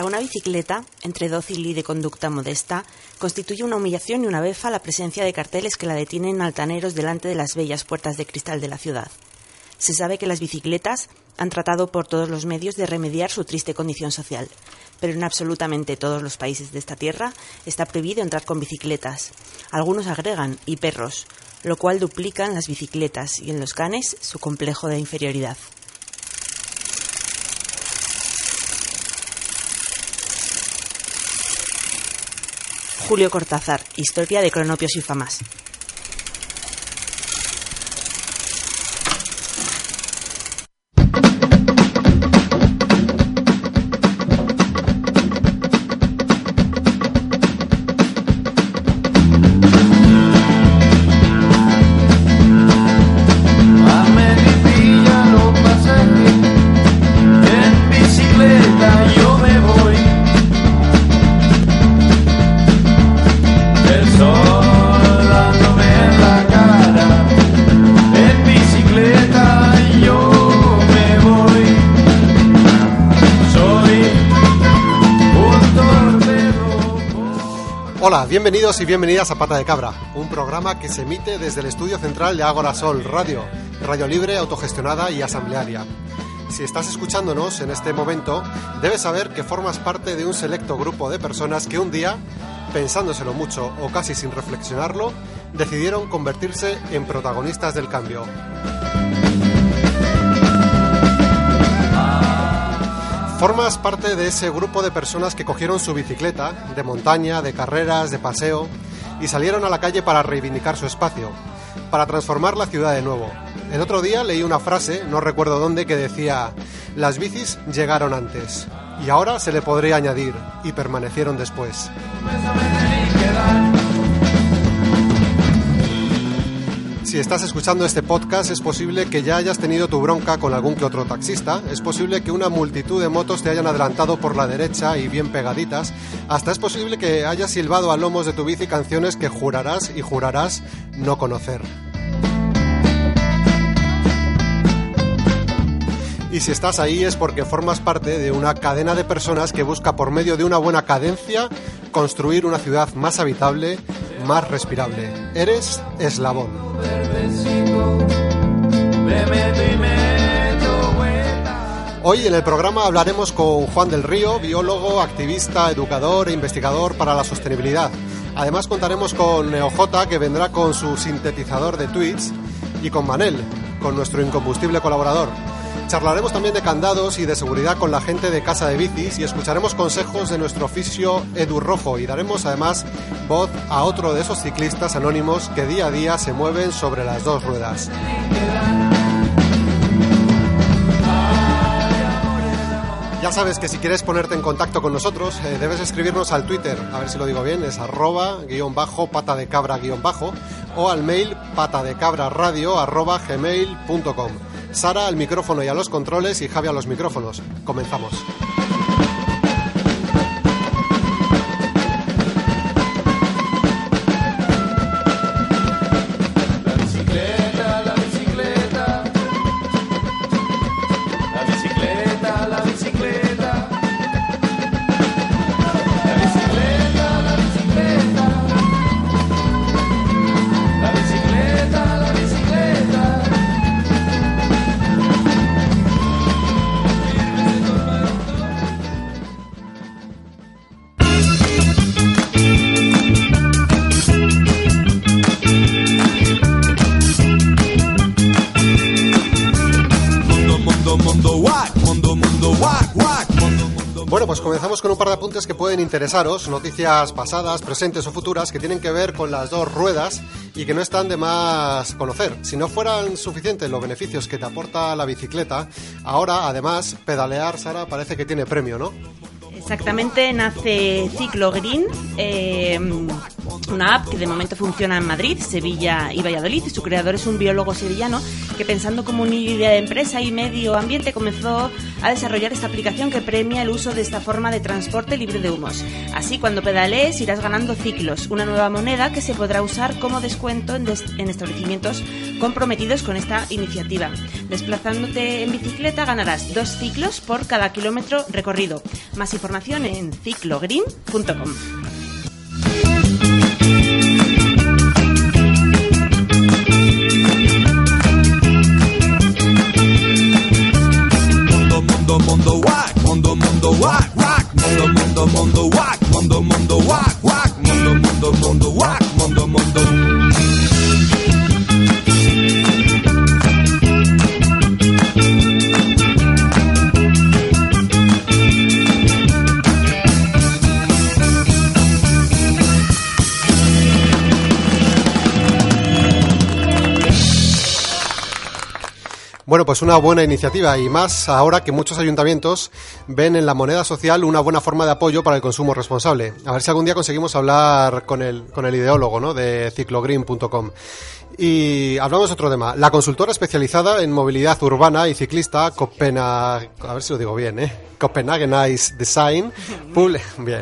Para una bicicleta, entre dócil y de conducta modesta, constituye una humillación y una befa la presencia de carteles que la detienen altaneros delante de las bellas puertas de cristal de la ciudad. Se sabe que las bicicletas han tratado por todos los medios de remediar su triste condición social, pero en absolutamente todos los países de esta tierra está prohibido entrar con bicicletas. Algunos agregan y perros, lo cual duplica en las bicicletas y en los canes su complejo de inferioridad. Julio Cortázar, Historia de Cronopios y Famas. Bienvenidos y bienvenidas a Pata de Cabra, un programa que se emite desde el estudio central de Ágora Sol Radio, radio libre, autogestionada y asamblearia. Si estás escuchándonos en este momento, debes saber que formas parte de un selecto grupo de personas que un día, pensándoselo mucho o casi sin reflexionarlo, decidieron convertirse en protagonistas del cambio. Formas parte de ese grupo de personas que cogieron su bicicleta, de montaña, de carreras, de paseo, y salieron a la calle para reivindicar su espacio, para transformar la ciudad de nuevo. El otro día leí una frase, no recuerdo dónde, que decía, las bicis llegaron antes, y ahora se le podría añadir, y permanecieron después. Si estás escuchando este podcast, es posible que ya hayas tenido tu bronca con algún que otro taxista, es posible que una multitud de motos te hayan adelantado por la derecha y bien pegaditas, hasta es posible que hayas silbado a lomos de tu bici canciones que jurarás y jurarás no conocer. Y si estás ahí es porque formas parte de una cadena de personas que busca por medio de una buena cadencia construir una ciudad más habitable, más respirable. Eres eslabón. Hoy en el programa hablaremos con Juan del Río, biólogo, activista, educador e investigador para la sostenibilidad. Además contaremos con NeoJ que vendrá con su sintetizador de tweets y con Manel, con nuestro incombustible colaborador. Charlaremos también de candados y de seguridad con la gente de Casa de Bicis y escucharemos consejos de nuestro oficio Edu Rojo y daremos además voz a otro de esos ciclistas anónimos que día a día se mueven sobre las dos ruedas. Ya sabes que si quieres ponerte en contacto con nosotros, eh, debes escribirnos al Twitter, a ver si lo digo bien, es arroba guion bajo pata de cabra guion bajo o al mail pata de cabra radio arroba gmail.com. Sara al micrófono y a los controles y Javi a los micrófonos. Comenzamos. Pueden interesaros, noticias pasadas, presentes o futuras que tienen que ver con las dos ruedas y que no están de más conocer. Si no fueran suficientes los beneficios que te aporta la bicicleta, ahora además pedalear, Sara, parece que tiene premio, ¿no? Exactamente, nace Ciclo Green, eh, una app que de momento funciona en Madrid, Sevilla y Valladolid. Su creador es un biólogo sevillano que pensando como una idea de empresa y medio ambiente comenzó a desarrollar esta aplicación que premia el uso de esta forma de transporte libre de humos. Así, cuando pedalees irás ganando ciclos, una nueva moneda que se podrá usar como descuento en, en establecimientos comprometidos con esta iniciativa. Desplazándote en bicicleta ganarás dos ciclos por cada kilómetro recorrido. Más información en ciclogreen.com. wack, wack, mundo, mundo, mundo, wack, mundo, mundo, wack, wack, mundo, mundo, mundo, wack, mundo, mundo. Bueno, pues una buena iniciativa y más ahora que muchos ayuntamientos ven en la moneda social una buena forma de apoyo para el consumo responsable. A ver si algún día conseguimos hablar con el, con el ideólogo ¿no? de ciclogreen.com. Y hablamos de otro tema. La consultora especializada en movilidad urbana y ciclista Copenhagen, a ver si lo digo bien, ¿eh? Copenhagen Design,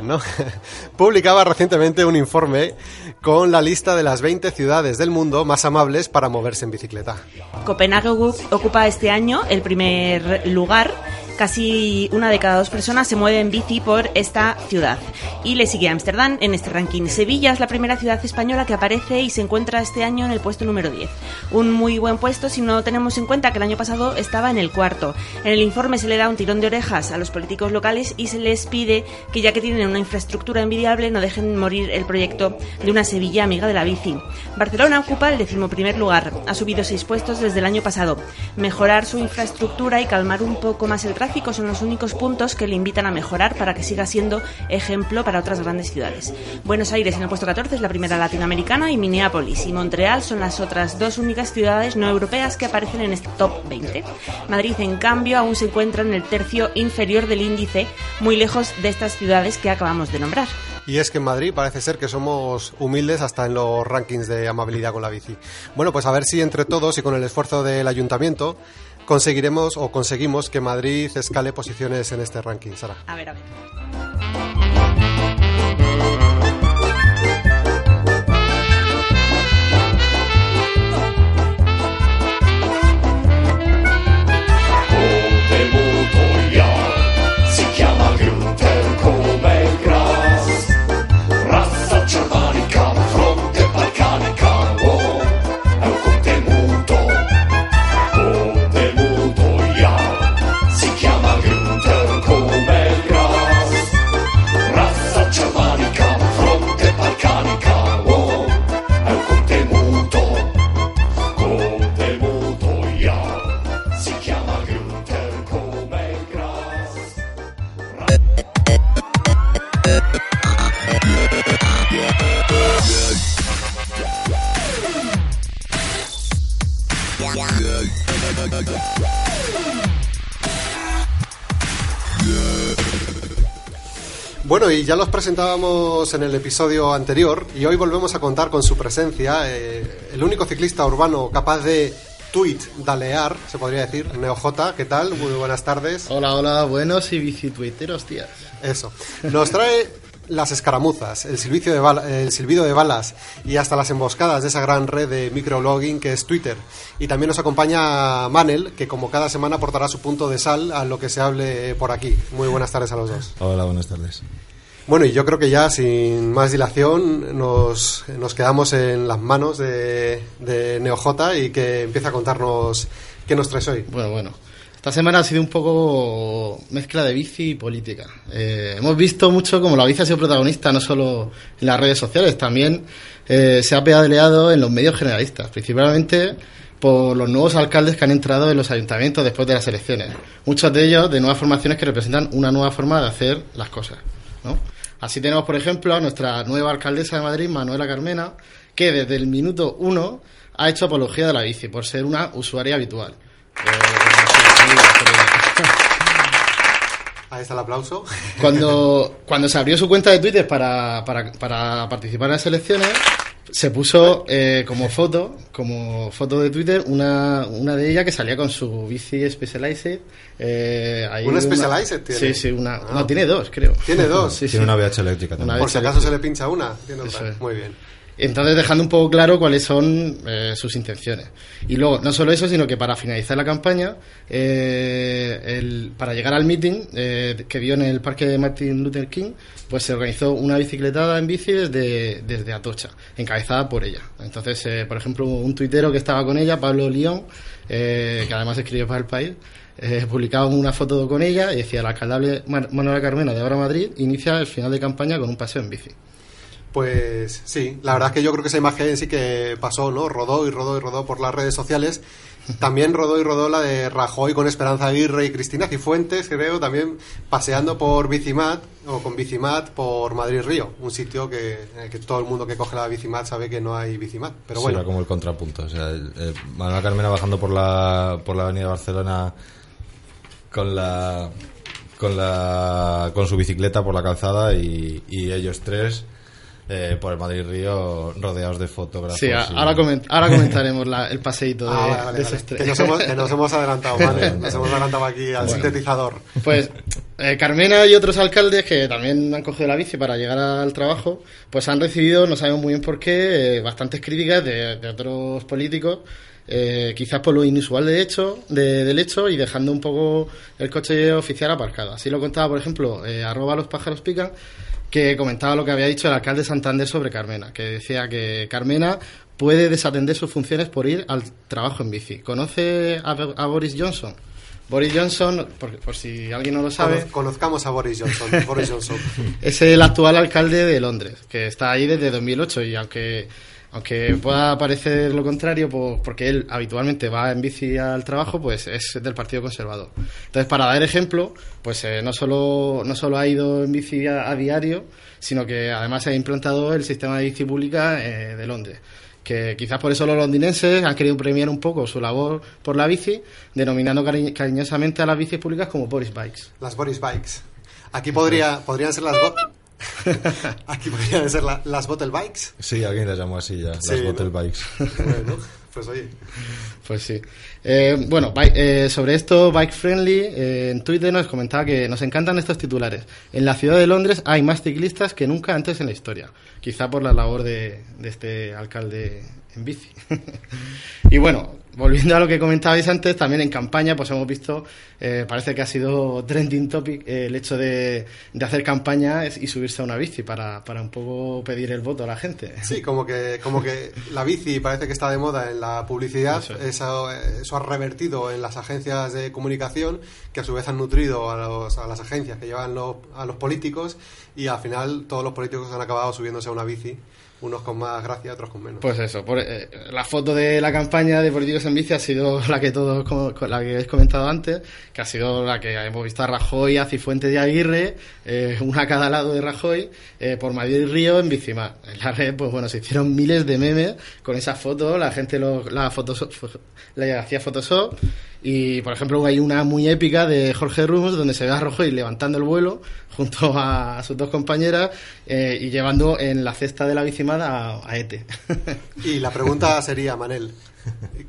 ¿no? publicaba recientemente un informe con la lista de las 20 ciudades del mundo más amables para moverse en bicicleta. Copenhague ocu- ocupa este año el primer lugar. Casi una de cada dos personas se mueve en bici por esta ciudad. Y le sigue Ámsterdam en este ranking. Sevilla es la primera ciudad española que aparece y se encuentra este año en el puesto número 10. Un muy buen puesto si no tenemos en cuenta que el año pasado estaba en el cuarto. En el informe se le da un tirón de orejas a los políticos locales y se les pide que ya que tienen una infraestructura envidiable no dejen morir el proyecto de una Sevilla amiga de la bici. Barcelona ocupa el decimoprimer lugar. Ha subido seis puestos desde el año pasado. Mejorar su infraestructura y calmar un poco más el tráfico son los únicos puntos que le invitan a mejorar para que siga siendo ejemplo para otras grandes ciudades. Buenos Aires en el puesto 14 es la primera latinoamericana y Minneapolis y Montreal son las otras dos únicas ciudades no europeas que aparecen en este top 20. Madrid, en cambio, aún se encuentra en el tercio inferior del índice, muy lejos de estas ciudades que acabamos de nombrar. Y es que en Madrid parece ser que somos humildes hasta en los rankings de amabilidad con la bici. Bueno, pues a ver si entre todos y con el esfuerzo del ayuntamiento conseguiremos o conseguimos que Madrid escale posiciones en este ranking, Sara. A ver, a ver. Bueno, y ya los presentábamos en el episodio anterior y hoy volvemos a contar con su presencia, eh, el único ciclista urbano capaz de tweet dalear, se podría decir, NeoJ, ¿qué tal? Muy buenas tardes. Hola, hola, buenos y bicituiteros, tías. Eso. Nos trae las escaramuzas, el silbicio de bala- el silbido de balas y hasta las emboscadas de esa gran red de microblogging que es Twitter. Y también nos acompaña Manel, que como cada semana aportará su punto de sal a lo que se hable por aquí. Muy buenas tardes a los dos. Hola, buenas tardes. Bueno, y yo creo que ya sin más dilación nos, nos quedamos en las manos de, de NeoJ y que empieza a contarnos qué nos traes hoy. Bueno, bueno. Esta semana ha sido un poco mezcla de bici y política. Eh, hemos visto mucho como la bici ha sido protagonista no solo en las redes sociales, también eh, se ha pedaleado en los medios generalistas, principalmente por los nuevos alcaldes que han entrado en los ayuntamientos después de las elecciones. Muchos de ellos de nuevas formaciones que representan una nueva forma de hacer las cosas. ¿no? Así tenemos, por ejemplo, a nuestra nueva alcaldesa de Madrid, Manuela Carmena, que desde el minuto uno ha hecho apología de la bici por ser una usuaria habitual. Ahí está el aplauso. Cuando, cuando se abrió su cuenta de Twitter para, para, para participar en las elecciones, se puso eh, como foto, como foto de Twitter, una, una de ellas que salía con su bici Specialized. Eh, ahí ¿Una Specialized tiene? Sí, sí, una, Ah. no, tiene dos, creo. Tiene dos. Sí, sí. Tiene una VH eléctrica Una también. Por si acaso se le pincha una. Tiene Eso otra. es. Muy bien. Entonces dejando un poco claro cuáles son eh, sus intenciones. Y luego, no solo eso, sino que para finalizar la campaña, eh, para llegar al meeting eh, que dio en el parque de Martin Luther King, pues se organizó una bicicletada en bici desde, desde Atocha, encabezada por ella. Entonces, eh, por ejemplo, un tuitero que estaba con ella, Pablo León, eh, que además escribió para el país, eh, publicaba una foto con ella y decía, la alcaldable Manuela Carmena de Ahora Madrid inicia el final de campaña con un paseo en bici. Pues sí, la verdad es que yo creo que esa imagen sí que pasó, ¿no? Rodó y rodó y rodó por las redes sociales. También rodó y rodó la de Rajoy con Esperanza Aguirre y Cristina Cifuentes, creo, también paseando por Bicimat o con Bicimat por Madrid Río, un sitio que, en el que todo el mundo que coge la Bicimat sabe que no hay Bicimat. Pero Sí, bueno, era como el contrapunto. O sea, el- el Manuela Carmena bajando por la, por la avenida de Barcelona con la, con la, con su bicicleta por la calzada y, y ellos tres eh, por el Madrid Río rodeados de fotógrafos. Sí, y- ahora, coment- ahora comentaremos la- el paseíto de, Ah, vale, vale, de vale. esos tres. Que, nos hemos, que nos hemos adelantado, ¿vale? Nos hemos adelantado aquí al sintetizador. Pues eh, Carmena y otros alcaldes que también han cogido la bici para llegar al trabajo, pues han recibido, no sabemos muy bien por qué, eh, bastantes críticas de, de otros políticos, eh, quizás por lo inusual de hecho, de- del hecho y dejando un poco el coche oficial aparcado. Así lo contaba, por ejemplo, eh, arroba los pájaros pican, que comentaba lo que había dicho el alcalde Santander sobre Carmena, que decía que Carmena puede desatender sus funciones por ir al trabajo en bici. ¿Conoce a, a Boris Johnson? Boris Johnson, por, por si alguien no lo sabe, Conoz- Conozcamos a Boris Johnson. Boris Johnson. es el actual alcalde de Londres, que está ahí desde 2008 y aunque aunque pueda parecer lo contrario, pues, porque él habitualmente va en bici al trabajo, pues es del Partido Conservador. Entonces, para dar ejemplo, pues eh, no solo no solo ha ido en bici a, diario, sino que además ha implantado el sistema de bici pública eh, de Londres que quizás por eso los londinenses han querido premiar un poco su labor por la bici, denominando cari- cariñosamente a las bicis públicas como Boris Bikes. Las Boris Bikes. Aquí podría, podrían ser las... bo- Aquí podrían ser la- las Bottle Bikes. Sí, alguien las llamó así ya, Sí, las ¿no? Bottle Bikes. Bueno, pues oye. Pues sí. Eh, bueno, eh, sobre esto, Bike Friendly, eh, en Twitter nos comentaba que nos encantan estos titulares. En la ciudad de Londres hay más ciclistas que nunca antes en la historia. Quizá por la labor de, de este alcalde en bici. y bueno, volviendo a lo que comentabais antes, también en campaña, pues hemos visto, eh, parece que ha sido trending topic eh, el hecho de, de hacer campaña y subirse a una bici para, para un poco pedir el voto a la gente. Sí, como que, como que la bici parece que está de moda en la publicidad. Eso Eso, es. eso, ha revertido en las agencias de comunicación, que a su vez han nutrido a, los- a las agencias que llevan los- a los políticos, y al final todos los políticos han acabado subiéndose a una bici, unos con más gracia, otros con menos. Pues eso, por, eh, la foto de la campaña de Políticos en Bici ha sido la que todos, la que habéis comentado antes, que ha sido la que hemos visto a Rajoy, a Cifuentes y a Aguirre, eh, una a cada lado de Rajoy, eh, por Madrid y Río en Bicimar. En la red, pues bueno, se hicieron miles de memes con esa foto, la gente lo, la le hacía Photoshop, y por ejemplo hay una muy épica de Jorge Ramos donde se ve a Rajoy levantando el vuelo junto a, sus dos compañeras eh, y llevando en la cesta de la bicimada a, a Ete. Y la pregunta sería, Manel,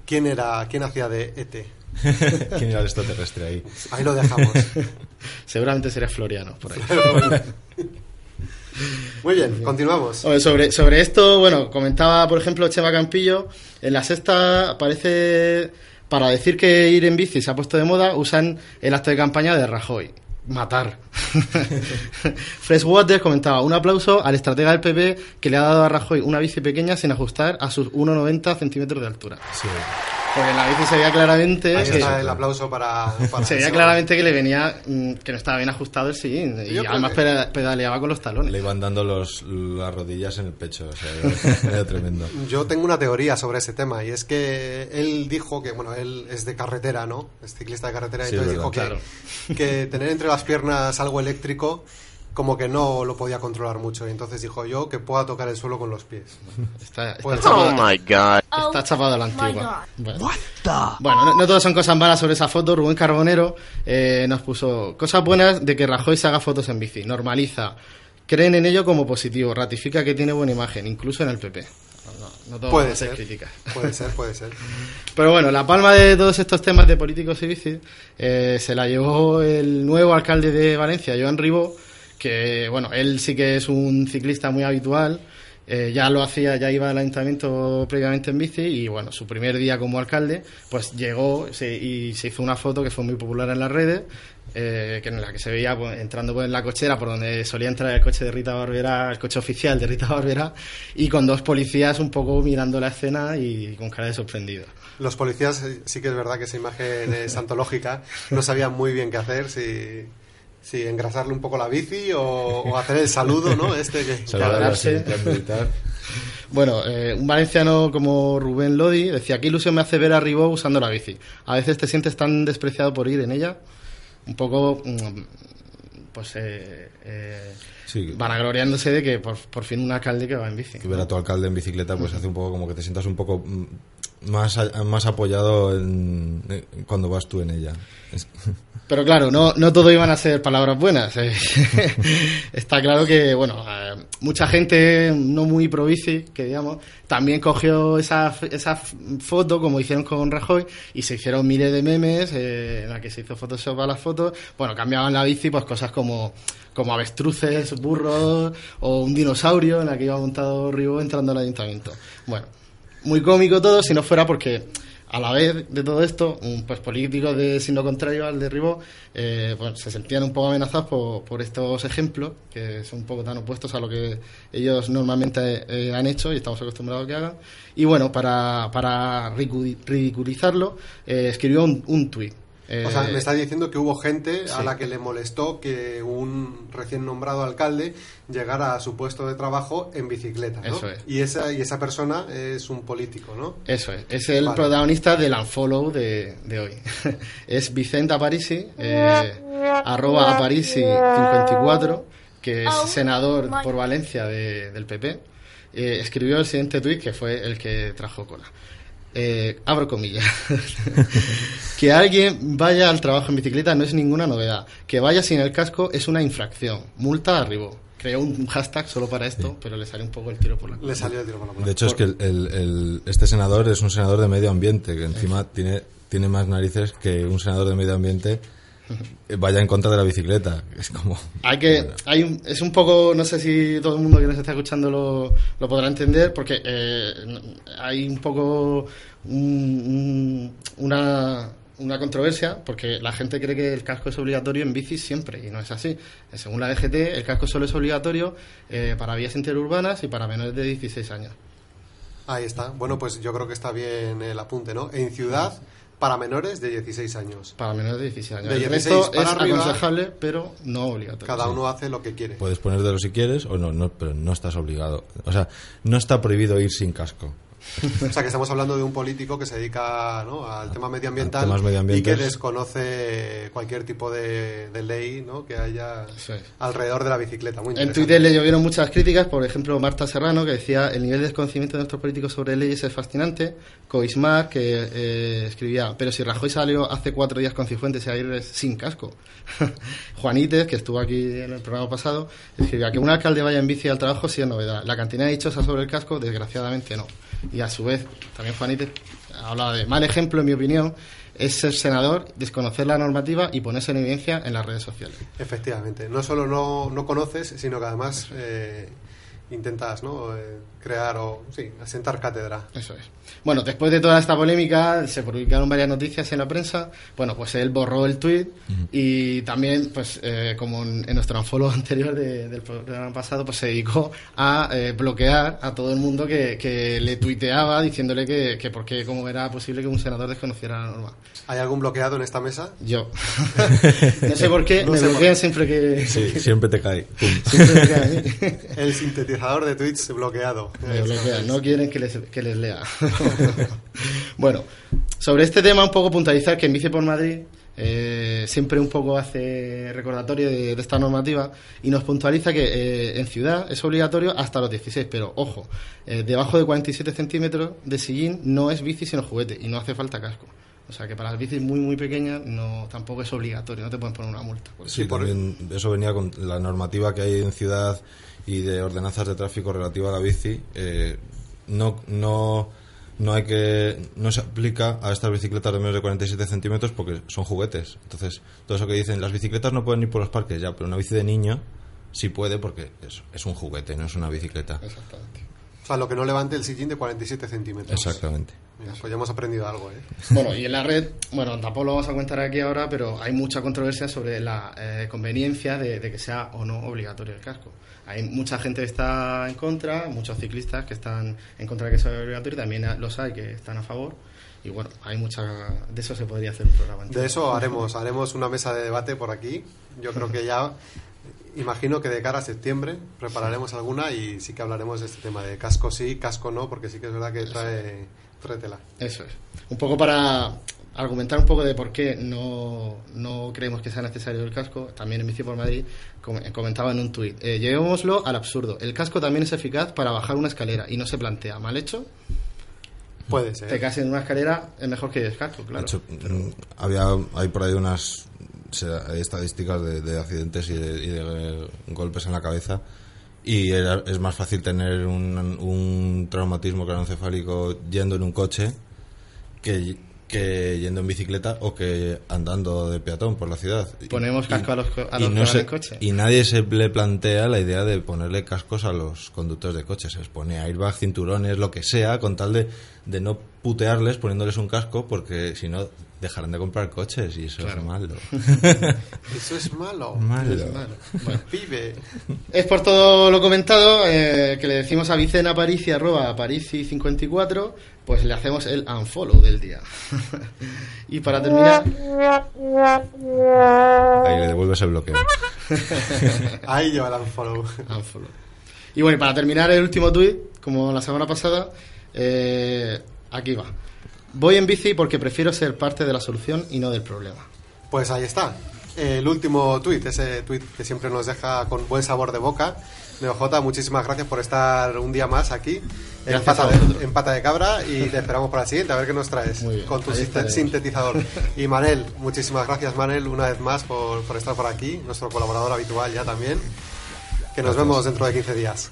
¿quién era, quién hacía de ET? ¿Quién era el extraterrestre ahí? Ahí lo dejamos. Seguramente sería Floriano por ahí. Muy bien, continuamos. Oye, Sobre, sobre esto, bueno, comentaba, por ejemplo, Chema Campillo, en la sexta aparece, para decir que ir en bici se ha puesto de moda, usan el acto de campaña de Rajoy. Matar. Freshwater comentaba, un aplauso al estratega del PP que le ha dado a Rajoy una bici pequeña sin ajustar a sus 1,90 centímetros de altura. Sí. Porque en la bici se veía claramente Ahí que, está el aplauso para. para se veía claramente que le venía mm, que no estaba bien ajustado el sillín y Yo además pedaleaba con los talones. Le iban dando los, las rodillas en el pecho. O sea, era tremendo. Yo tengo una teoría sobre ese tema y es que él dijo que, bueno, él es de carretera, ¿no? Es ciclista de carretera y entonces es dijo verdad, que, que tener entre las piernas algo eléctrico como que no lo podía controlar mucho y entonces dijo yo que pueda tocar el suelo con los pies. Está, está Pues- chapado, Oh my god. está chapado a la antigua. Bueno, Bueno, no, no todas son cosas malas sobre esa foto. Rubén Carbonero eh, nos puso cosas buenas de que Rajoy se haga fotos en bici. Normaliza. Creen en ello como positivo. Ratifica que tiene buena imagen, incluso en el PP. No, no todo Puede ser. críticas. Puede ser, puede ser. Pero bueno, la palma de todos estos temas de políticos y bici eh, se la llevó el nuevo alcalde de Valencia, Joan Ribó, que bueno, él sí que es un ciclista muy habitual, eh, ya lo hacía, ya iba al ayuntamiento previamente en bici y bueno, su primer día como alcalde, pues llegó y se hizo una foto que fue muy popular en las redes, eh, que en la que se veía pues, entrando pues, en la cochera por donde solía entrar el coche de Rita Barbera, el coche oficial de Rita Barbera, y con dos policías un poco mirando la escena y con cara de sorprendido. Los policías eh, sí que es verdad que esa imagen es antológica. No sabían muy bien qué hacer, si, si engrasarle un poco la bici o, o hacer el saludo, ¿no? Este que... Saludar así, Cuadrarse. en plan militar. Bueno, eh, un valenciano como Rubén Lodi decía, qué ilusión me hace ver a Ribó usando la bici. A veces te sientes tan despreciado por ir en ella. Un poco, mm, pues, eh, eh, Sí, vanagloriándose de que por, por fin un alcalde que va en bici. que ver a tu alcalde en bicicleta pues hace un poco como que te sientas un poco mm, más, más apoyado en, cuando vas tú en ella. Pero claro, no, no todo iban a ser palabras buenas. eh. Está claro que, bueno, eh, mucha gente no muy pro bici, que digamos, también cogió esa, esa foto, como hicieron con Rajoy, y se hicieron miles de memes eh, en la que se hizo Photoshop a las fotos. Bueno, cambiaban la bici, pues cosas como, como avestruces, burros, o un dinosaurio en la que iba montado Ribó entrando al ayuntamiento. Bueno, muy cómico todo, si no fuera porque a la vez de todo esto, un, pues políticos de signo contrario al de eh, pues, se sentían un poco amenazados por, por estos ejemplos, que son un poco tan opuestos a lo que ellos normalmente eh, han hecho y estamos acostumbrados a que hagan. Y bueno, para, para ridiculizarlo, eh, escribió un, un tuit. O sea, Eh, me está diciendo que hubo gente a la que le molestó que un recién nombrado alcalde llegara a su puesto de trabajo en bicicleta, ¿no? Eso es. Y esa, y esa persona es un político, ¿no? Eso es, es el Vale. protagonista del unfollow de, de hoy. es Vicente Aparici, eh, arroba Aparici54, que es senador por Valencia de- del PP. eh, escribió el siguiente tuit que fue el que trajo cola. Eh, abro comillas. que alguien vaya al trabajo en bicicleta no es ninguna novedad. Que vaya sin el casco es una infracción. Multa arribó. Creó un hashtag solo para esto, pero le salió un poco el tiro por la Le salió el tiro por la culata. De hecho, es que el- el- el- este senador es un senador de medio ambiente, que encima tiene, tiene más narices que un senador de medio ambiente vaya en contra de la bicicleta. Es como... Hay que, Bueno. hay un- es un poco, no sé si todo el mundo que nos está escuchando lo, lo podrá entender, porque eh, hay un poco un- un- una, una controversia, porque la gente cree que el casco es obligatorio en bici siempre, y no es así. Eh, Según la DGT, el casco solo es obligatorio eh, para vías interurbanas y para menores de 16 años. Ahí está. Bueno, pues yo creo que está bien el apunte, ¿no? En ciudad, para menores de 16 años. Para menores de 16 años. De el 16 resto para es arriba, aconsejable, pero no obligatorio. Cada uno hace lo que quiere. Puedes ponértelo si quieres o no, no, pero no estás obligado. O sea, no está prohibido ir sin casco. O sea, que estamos hablando de un político que se dedica ¿no? al tema medioambiental y que desconoce cualquier tipo de, de ley ¿no? que haya alrededor de la bicicleta. Muy En. Twitter le llovieron muchas críticas, por ejemplo, Marta Serrano, que decía el nivel de desconocimiento de nuestros políticos sobre leyes es fascinante. Coismar, que eh, escribía, pero si Rajoy salió hace cuatro días con Cifuentes y Aguirre sin casco. Juanites, que estuvo aquí en el programa pasado, escribía que un alcalde vaya en bici al trabajo sí es novedad. La cantidad de dichosas sobre el casco, desgraciadamente no. Y a su vez, también Juanites hablaba de mal ejemplo, en mi opinión, es ser senador, desconocer la normativa y ponerse en evidencia en las redes sociales. Efectivamente. No solo no, no conoces, sino que además eh, intentas ¿no? Eh, crear o sí, asentar cátedra. Eso es. Bueno, después de toda esta polémica, se publicaron varias noticias en la prensa. Bueno, pues él borró el tweet y también, pues, eh, como en, en nuestro unfollow anterior de- del programa pasado, pues se dedicó a eh, bloquear a todo el mundo que, que le tuiteaba diciéndole que, que por qué, cómo era posible que un senador desconociera la norma. ¿Hay algún bloqueado en esta mesa? Yo. no sé por qué, No me por bloquean siempre que... Sí, siempre te cae. Siempre a mí. El sintetizador de tweets bloqueado. No quieren que les, que les lea. bueno, sobre este tema un poco puntualizar que en Bici por Madrid eh, siempre un poco hace recordatorio de, de esta normativa y nos puntualiza que eh, en ciudad es obligatorio hasta los 16, pero ojo, eh, debajo de 47 centímetros de sillín no es bici sino juguete y no hace falta casco. O sea que para las bicis muy muy pequeñas no tampoco es obligatorio, no te pueden poner una multa. por eso. Sí, también eso venía con la normativa que hay en ciudad y de ordenanzas de tráfico relativa a la bici. eh, no, no, no hay que no se aplica a estas bicicletas de menos de 47 centímetros porque son juguetes. Entonces, todo eso que dicen, las bicicletas no pueden ir por los parques ya, pero una bici de niño sí puede porque es, es un juguete, no es una bicicleta. Exactamente. O sea, lo que no levante el sillín de 47 centímetros. Exactamente. Mira, pues ya hemos aprendido algo, ¿eh? Bueno, y en la red, bueno, tampoco lo vamos a comentar aquí ahora, pero hay mucha controversia sobre la eh, conveniencia de, de que sea o no obligatorio el casco. Hay mucha gente que está en contra, muchos ciclistas que están en contra de que sea obligatorio, también los hay que están a favor. Y bueno, hay mucha. De eso se podría hacer un programa entero. De eso haremos, haremos una mesa de debate por aquí. Yo creo que ya, imagino que de cara a septiembre prepararemos alguna y sí que hablaremos de este tema de casco sí, casco no, porque sí que es verdad que trae, trae tela. Eso es. Un poco para argumentar un poco de por qué no, no creemos que sea necesario el casco, también en Bici por Madrid com- comentaba en un tuit, eh, llevémoslo al absurdo. El casco también es eficaz para bajar una escalera y no se plantea. Mal hecho, Puede te ser. caes en una escalera, es mejor que el casco, claro. De hecho, mm, había, hay por ahí unas se- hay estadísticas de, de accidentes y de, y de, golpes en la cabeza y era- es más fácil tener un, un traumatismo craneoencefálico yendo en un coche que, que yendo en bicicleta o que andando de peatón por la ciudad. Y- Ponemos y- casco a los, a y los no se- en coche. y nadie se le plantea la idea de ponerle cascos a los conductores de coches. Se les pone airbag, cinturones, lo que sea, con tal de, de no putearles poniéndoles un casco, porque si no dejarán de comprar coches y eso Claro. es malo. Eso es malo. malo. Bueno, Pibe. es por todo lo comentado eh, que le decimos a Vicena Parisi, arroba Parisi54, pues le hacemos el unfollow del día. y para terminar, Ahí le devuelves el bloqueo. Ahí lleva el unfollow. unfollow. Y bueno, y para terminar el último tuit, como la semana pasada, eh, aquí va. Voy en bici porque prefiero ser parte de la solución y no del problema. Pues ahí está. El último tuit, ese tuit que siempre nos deja con buen sabor de boca. NeoJ, muchísimas gracias por estar un día más aquí en pata, de, en Pata de Cabra y te esperamos para el siguiente, a ver qué nos traes bien, con tu sintetizador. Y Manel, muchísimas gracias Manel una vez más por, por estar por aquí, nuestro colaborador habitual ya también. Que nos vemos dentro de 15 días.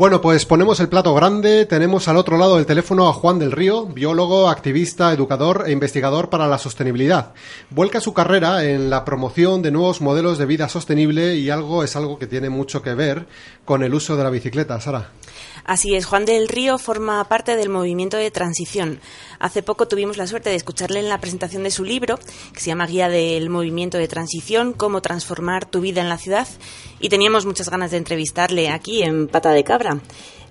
Bueno, pues ponemos el plato grande. Tenemos al otro lado del teléfono a Juan del Río, biólogo, activista, educador e investigador para la sostenibilidad. Vuelca su carrera en la promoción de nuevos modelos de vida sostenible y algo es algo que tiene mucho que ver con el uso de la bicicleta, Sara. Así es, Juan del Río forma parte del movimiento de transición. Hace poco tuvimos la suerte de escucharle en la presentación de su libro, que se llama Guía del Movimiento de Transición, cómo transformar tu vida en la ciudad, y teníamos muchas ganas de entrevistarle aquí en Pata de Cabra.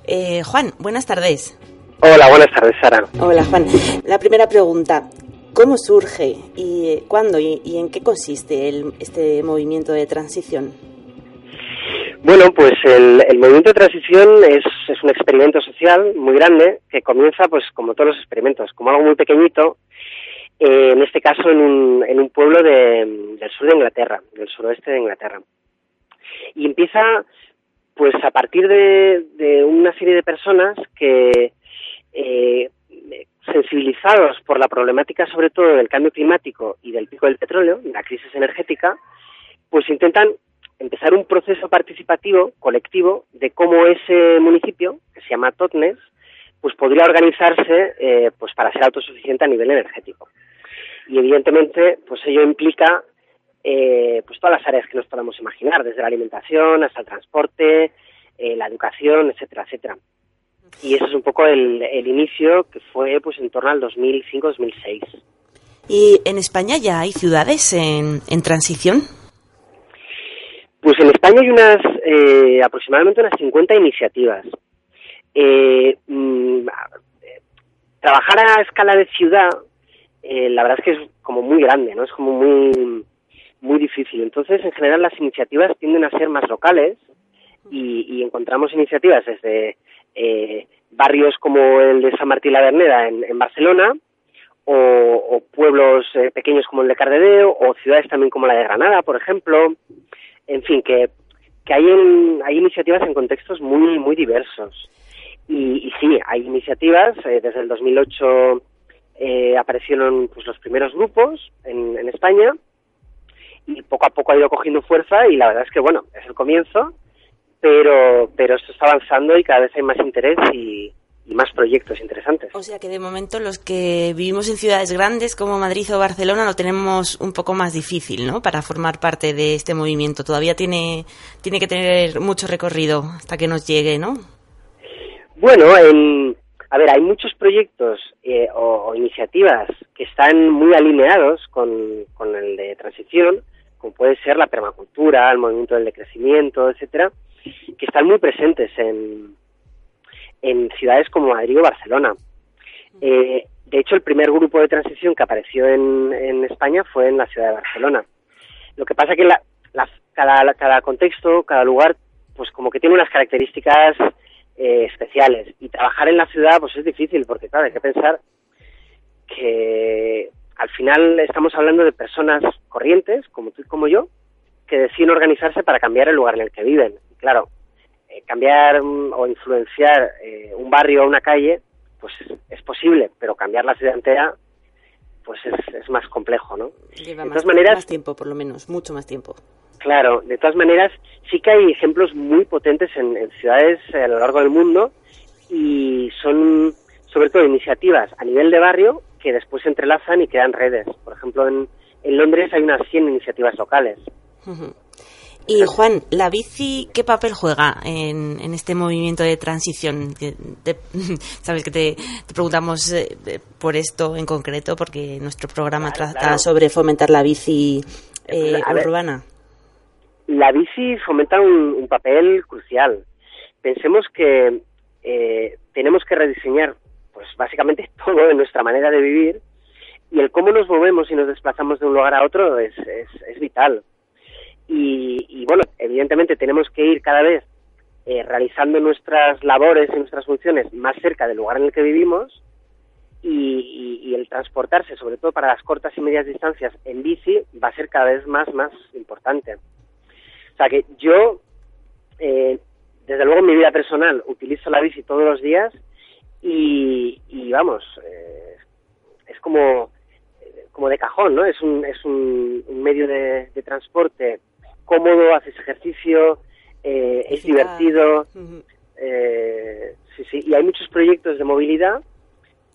Eh, Juan, buenas tardes. Hola, buenas tardes, Sara. Hola, Juan. La primera pregunta, ¿cómo surge y cuándo y, y en qué consiste el- este movimiento de transición? Bueno, pues el, el movimiento de transición es, es un experimento social muy grande que comienza, pues como todos los experimentos, como algo muy pequeñito, eh, en este caso en un, en un pueblo de- del sur de Inglaterra, del suroeste de Inglaterra. Y empieza, pues a partir de, de una serie de personas que, eh, sensibilizados por la problemática sobre todo del cambio climático y del pico del petróleo, la crisis energética, pues intentan empezar un proceso participativo, colectivo, de cómo ese municipio, que se llama Totnes, pues podría organizarse eh, pues para ser autosuficiente a nivel energético. Y evidentemente, pues ello implica eh, pues todas las áreas que nos podamos imaginar, desde la alimentación hasta el transporte, eh, la educación, etcétera, etcétera. Y ese es un poco el, el inicio que fue pues en torno al 2005-2006. ¿Y en España ya hay ciudades en, en transición? Pues en España hay unas eh, aproximadamente unas 50 iniciativas. Eh, mm, trabajar a escala de ciudad, eh, la verdad es que es como muy grande, ¿no? Es como muy muy difícil. Entonces, en general, las iniciativas tienden a ser más locales y, y encontramos iniciativas desde eh, barrios como el de San Martín la Verneda en, en Barcelona, o, o pueblos eh, pequeños como el de Cardedeo, o ciudades también como la de Granada, por ejemplo. En fin, que, que hay, en- hay iniciativas en contextos muy, muy diversos. Y, y sí, hay iniciativas. eh, desde el 2008 eh, aparecieron pues, los primeros grupos en, en España y poco a poco ha ido cogiendo fuerza y la verdad es que, bueno, es el comienzo, pero, pero esto está avanzando y cada vez hay más interés y, y más proyectos interesantes. O sea que de momento los que vivimos en ciudades grandes como Madrid o Barcelona lo tenemos un poco más difícil, ¿no? Para formar parte de este movimiento. Todavía tiene, tiene que tener mucho recorrido hasta que nos llegue, ¿no? Bueno, en, a ver, hay muchos proyectos eh, o, o iniciativas que están muy alineados con, con el de transición, como puede ser la permacultura, el movimiento del decrecimiento, etcétera, que están muy presentes en, en ciudades como Madrid o Barcelona. Eh, de hecho, el primer grupo de transición que apareció en, en España fue en la ciudad de Barcelona. Lo que pasa que la, la- cada, cada contexto, cada lugar, pues como que tiene unas características eh, especiales. Y trabajar en la ciudad, pues es difícil, porque claro, hay que pensar que al final estamos hablando de personas corrientes, como tú y como yo, que deciden organizarse para cambiar el lugar en el que viven. Y claro, cambiar mm, o influenciar eh, un barrio o una calle, pues es posible, pero cambiar la ciudad entera, pues es, es más complejo, ¿no? Lleva de más, todas maneras, más tiempo, por lo menos, mucho más tiempo. Claro, de todas maneras, sí que hay ejemplos muy potentes en, en ciudades a lo largo del mundo y son sobre todo iniciativas a nivel de barrio que después se entrelazan y crean redes. Por ejemplo, en, en Londres hay unas 100 iniciativas locales. Ujú. Y Juan, ¿la bici qué papel juega en, en este movimiento de transición? Que te- Sabes que te, te preguntamos eh, por esto en concreto, porque nuestro programa Claro, trata claro. sobre fomentar la bici eh, ver. urbana. La bici fomenta un, un papel crucial. Pensemos que eh, tenemos que rediseñar, pues básicamente todo de nuestra manera de vivir y el cómo nos movemos y nos desplazamos de un lugar a otro es, es, es vital. Y, y, bueno, evidentemente tenemos que ir cada vez eh, realizando nuestras labores y nuestras funciones más cerca del lugar en el que vivimos y, y- el transportarse, sobre todo para las cortas y medias distancias en bici, va a ser cada vez más, más importante. O sea que yo, eh, desde luego en mi vida personal, utilizo la bici todos los días y, y vamos, eh, es como, eh, como de cajón, ¿no? Es un, es un, medio de transporte cómodo, haces ejercicio, eh, es divertido. Eh, sí, sí. Y hay muchos proyectos de movilidad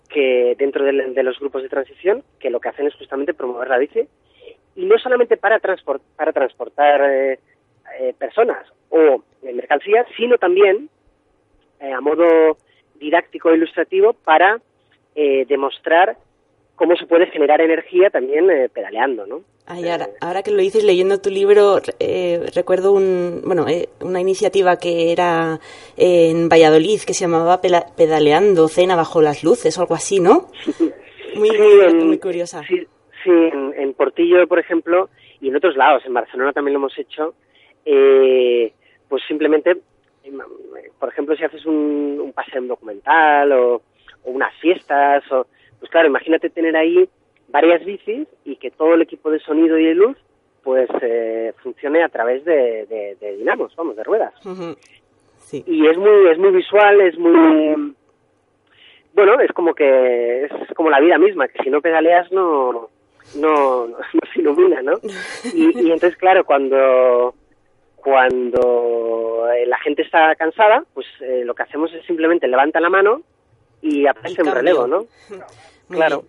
que dentro de, de los grupos de transición que lo que hacen es justamente promover la bici y no solamente para, transport, para transportar eh, eh, personas o mercancías, sino también a modo didáctico e ilustrativo para eh, demostrar cómo se puede generar energía también eh, pedaleando, ¿no? Ay, ahora, ahora que lo dices leyendo tu libro, eh, recuerdo un, bueno, eh, una iniciativa que era en Valladolid que se llamaba Pedaleando Cena bajo las luces o algo así, ¿no? Muy, Sí, muy, en- muy curiosa. Sí, sí, en, en Portillo, por ejemplo, y en otros lados, en Barcelona también lo hemos hecho, eh, pues simplemente, em, por ejemplo, si haces un, un paseo en documental o, o unas fiestas, o, pues claro, imagínate tener ahí varias bicis y que todo el equipo de sonido y de luz pues eh, funcione a través de, de- de dinamos, vamos, de ruedas. Sí. Y es muy, es muy visual, es muy... Bueno, es como que es como la vida misma, que si no pedaleas no, no, no se ilumina, ¿no? Y, y entonces, claro, cuando, cuando eh, la gente está cansada, pues eh, lo que hacemos es simplemente levanta la mano y aparece un relevo, ¿no? Claro.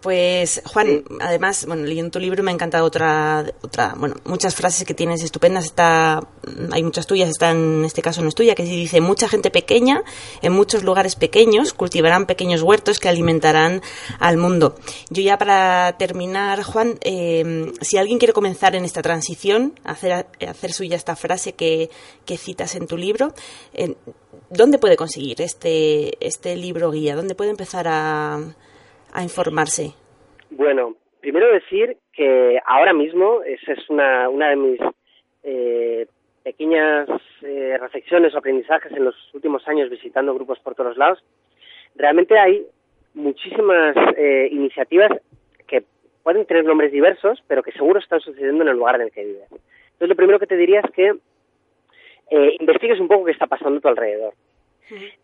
Pues Juan, además, bueno, leyendo tu libro me ha encantado otra, otra, bueno, muchas frases que tienes estupendas. Está, hay muchas tuyas, está en este caso no es tuya, que sí dice mucha gente pequeña en muchos lugares pequeños cultivarán pequeños huertos que alimentarán al mundo. Yo ya para terminar, Juan, eh, si alguien quiere comenzar en esta transición, hacer, hacer suya esta frase que, que citas en tu libro, eh, ¿dónde puede conseguir este, este libro guía? ¿Dónde puede empezar a, a informarse? Bueno, primero decir que ahora mismo, esa es una, una de mis eh, pequeñas eh, reflexiones o aprendizajes en los últimos años visitando grupos por todos lados, realmente hay muchísimas eh, iniciativas que pueden tener nombres diversos, pero que seguro están sucediendo en el lugar en el que vives. Entonces, lo primero que te diría es que eh, investigues un poco qué está pasando a tu alrededor.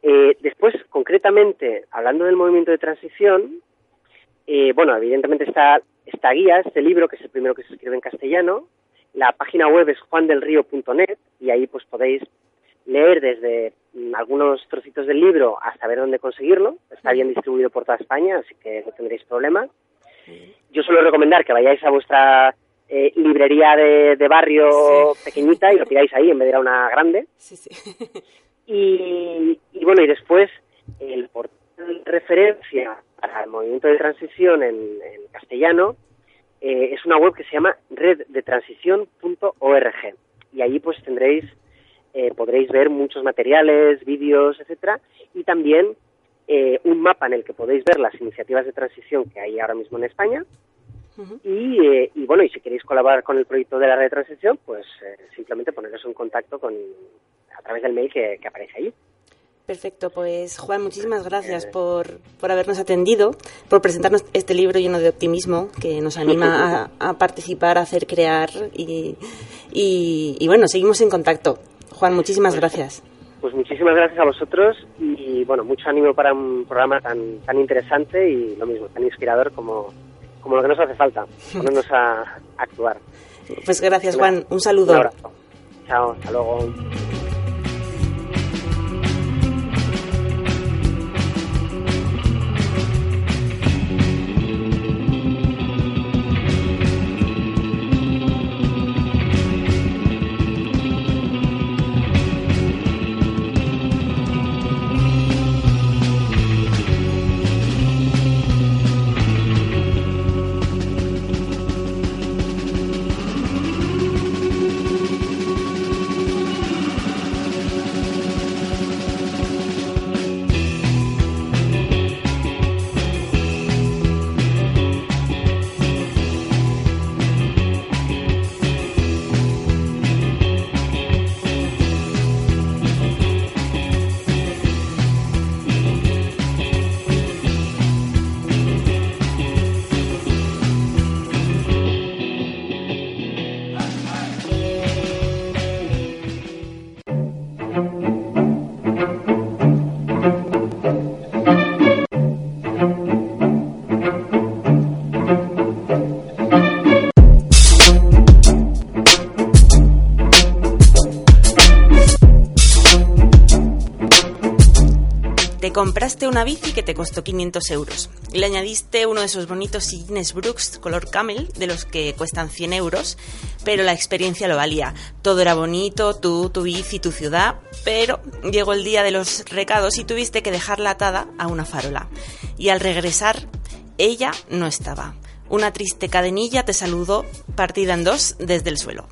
Eh, después, concretamente, hablando del movimiento de transición, eh, bueno, evidentemente está esta guía, este libro, que es el primero que se escribe en castellano. La página web es juandelrío.net y ahí pues podéis leer desde mm, algunos trocitos del libro hasta ver dónde conseguirlo. Está bien distribuido por toda España, así que no tendréis problema. Yo suelo recomendar que vayáis a vuestra eh, librería de, de barrio pequeñita y lo pidáis ahí en vez de ir a una grande. Sí, sí. Y, y bueno, y después el portal referencia para el movimiento de transición en, en castellano eh, es una web que se llama reddetransición.org y allí pues tendréis, eh, podréis ver muchos materiales, vídeos, etcétera, y también eh, un mapa en el que podéis ver las iniciativas de transición que hay ahora mismo en España. Y, eh, y bueno, y si queréis colaborar con el proyecto de la red de transición, pues eh, simplemente poneros en contacto con a través del mail que, que aparece ahí. Perfecto, pues Juan, muchísimas gracias por, por habernos atendido, por presentarnos este libro lleno de optimismo que nos anima a, a participar, a hacer crear y, y, y bueno, seguimos en contacto. Juan, muchísimas gracias. Pues muchísimas gracias a vosotros y bueno, mucho ánimo para un programa tan, tan interesante y lo mismo, tan inspirador como, como lo que nos hace falta, ponernos a, a actuar. Pues gracias, Juan. Un Un saludo. abrazo. Chao, hasta luego. Compraste una bici que te costó 500 euros. Le añadiste uno de esos bonitos sillines Brooks color camel, de los que cuestan 100 euros, pero la experiencia lo valía. Todo era bonito, tú, tu bici, tu ciudad, pero llegó el día de los recados y tuviste que dejarla atada a una farola. Y al regresar, ella no estaba. Una triste cadenilla te saludó partida en dos desde el suelo.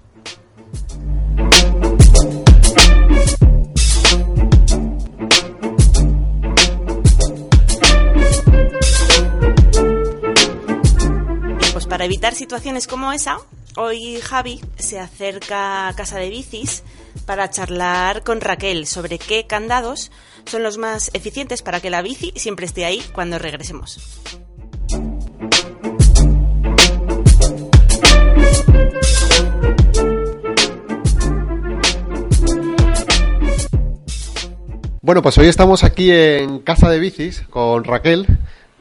Para evitar situaciones como esa, hoy Javi se acerca a Casa de Bicis para charlar con Raquel sobre qué candados son los más eficientes para que la bici siempre esté ahí cuando regresemos. Bueno, pues hoy estamos aquí en Casa de Bicis con Raquel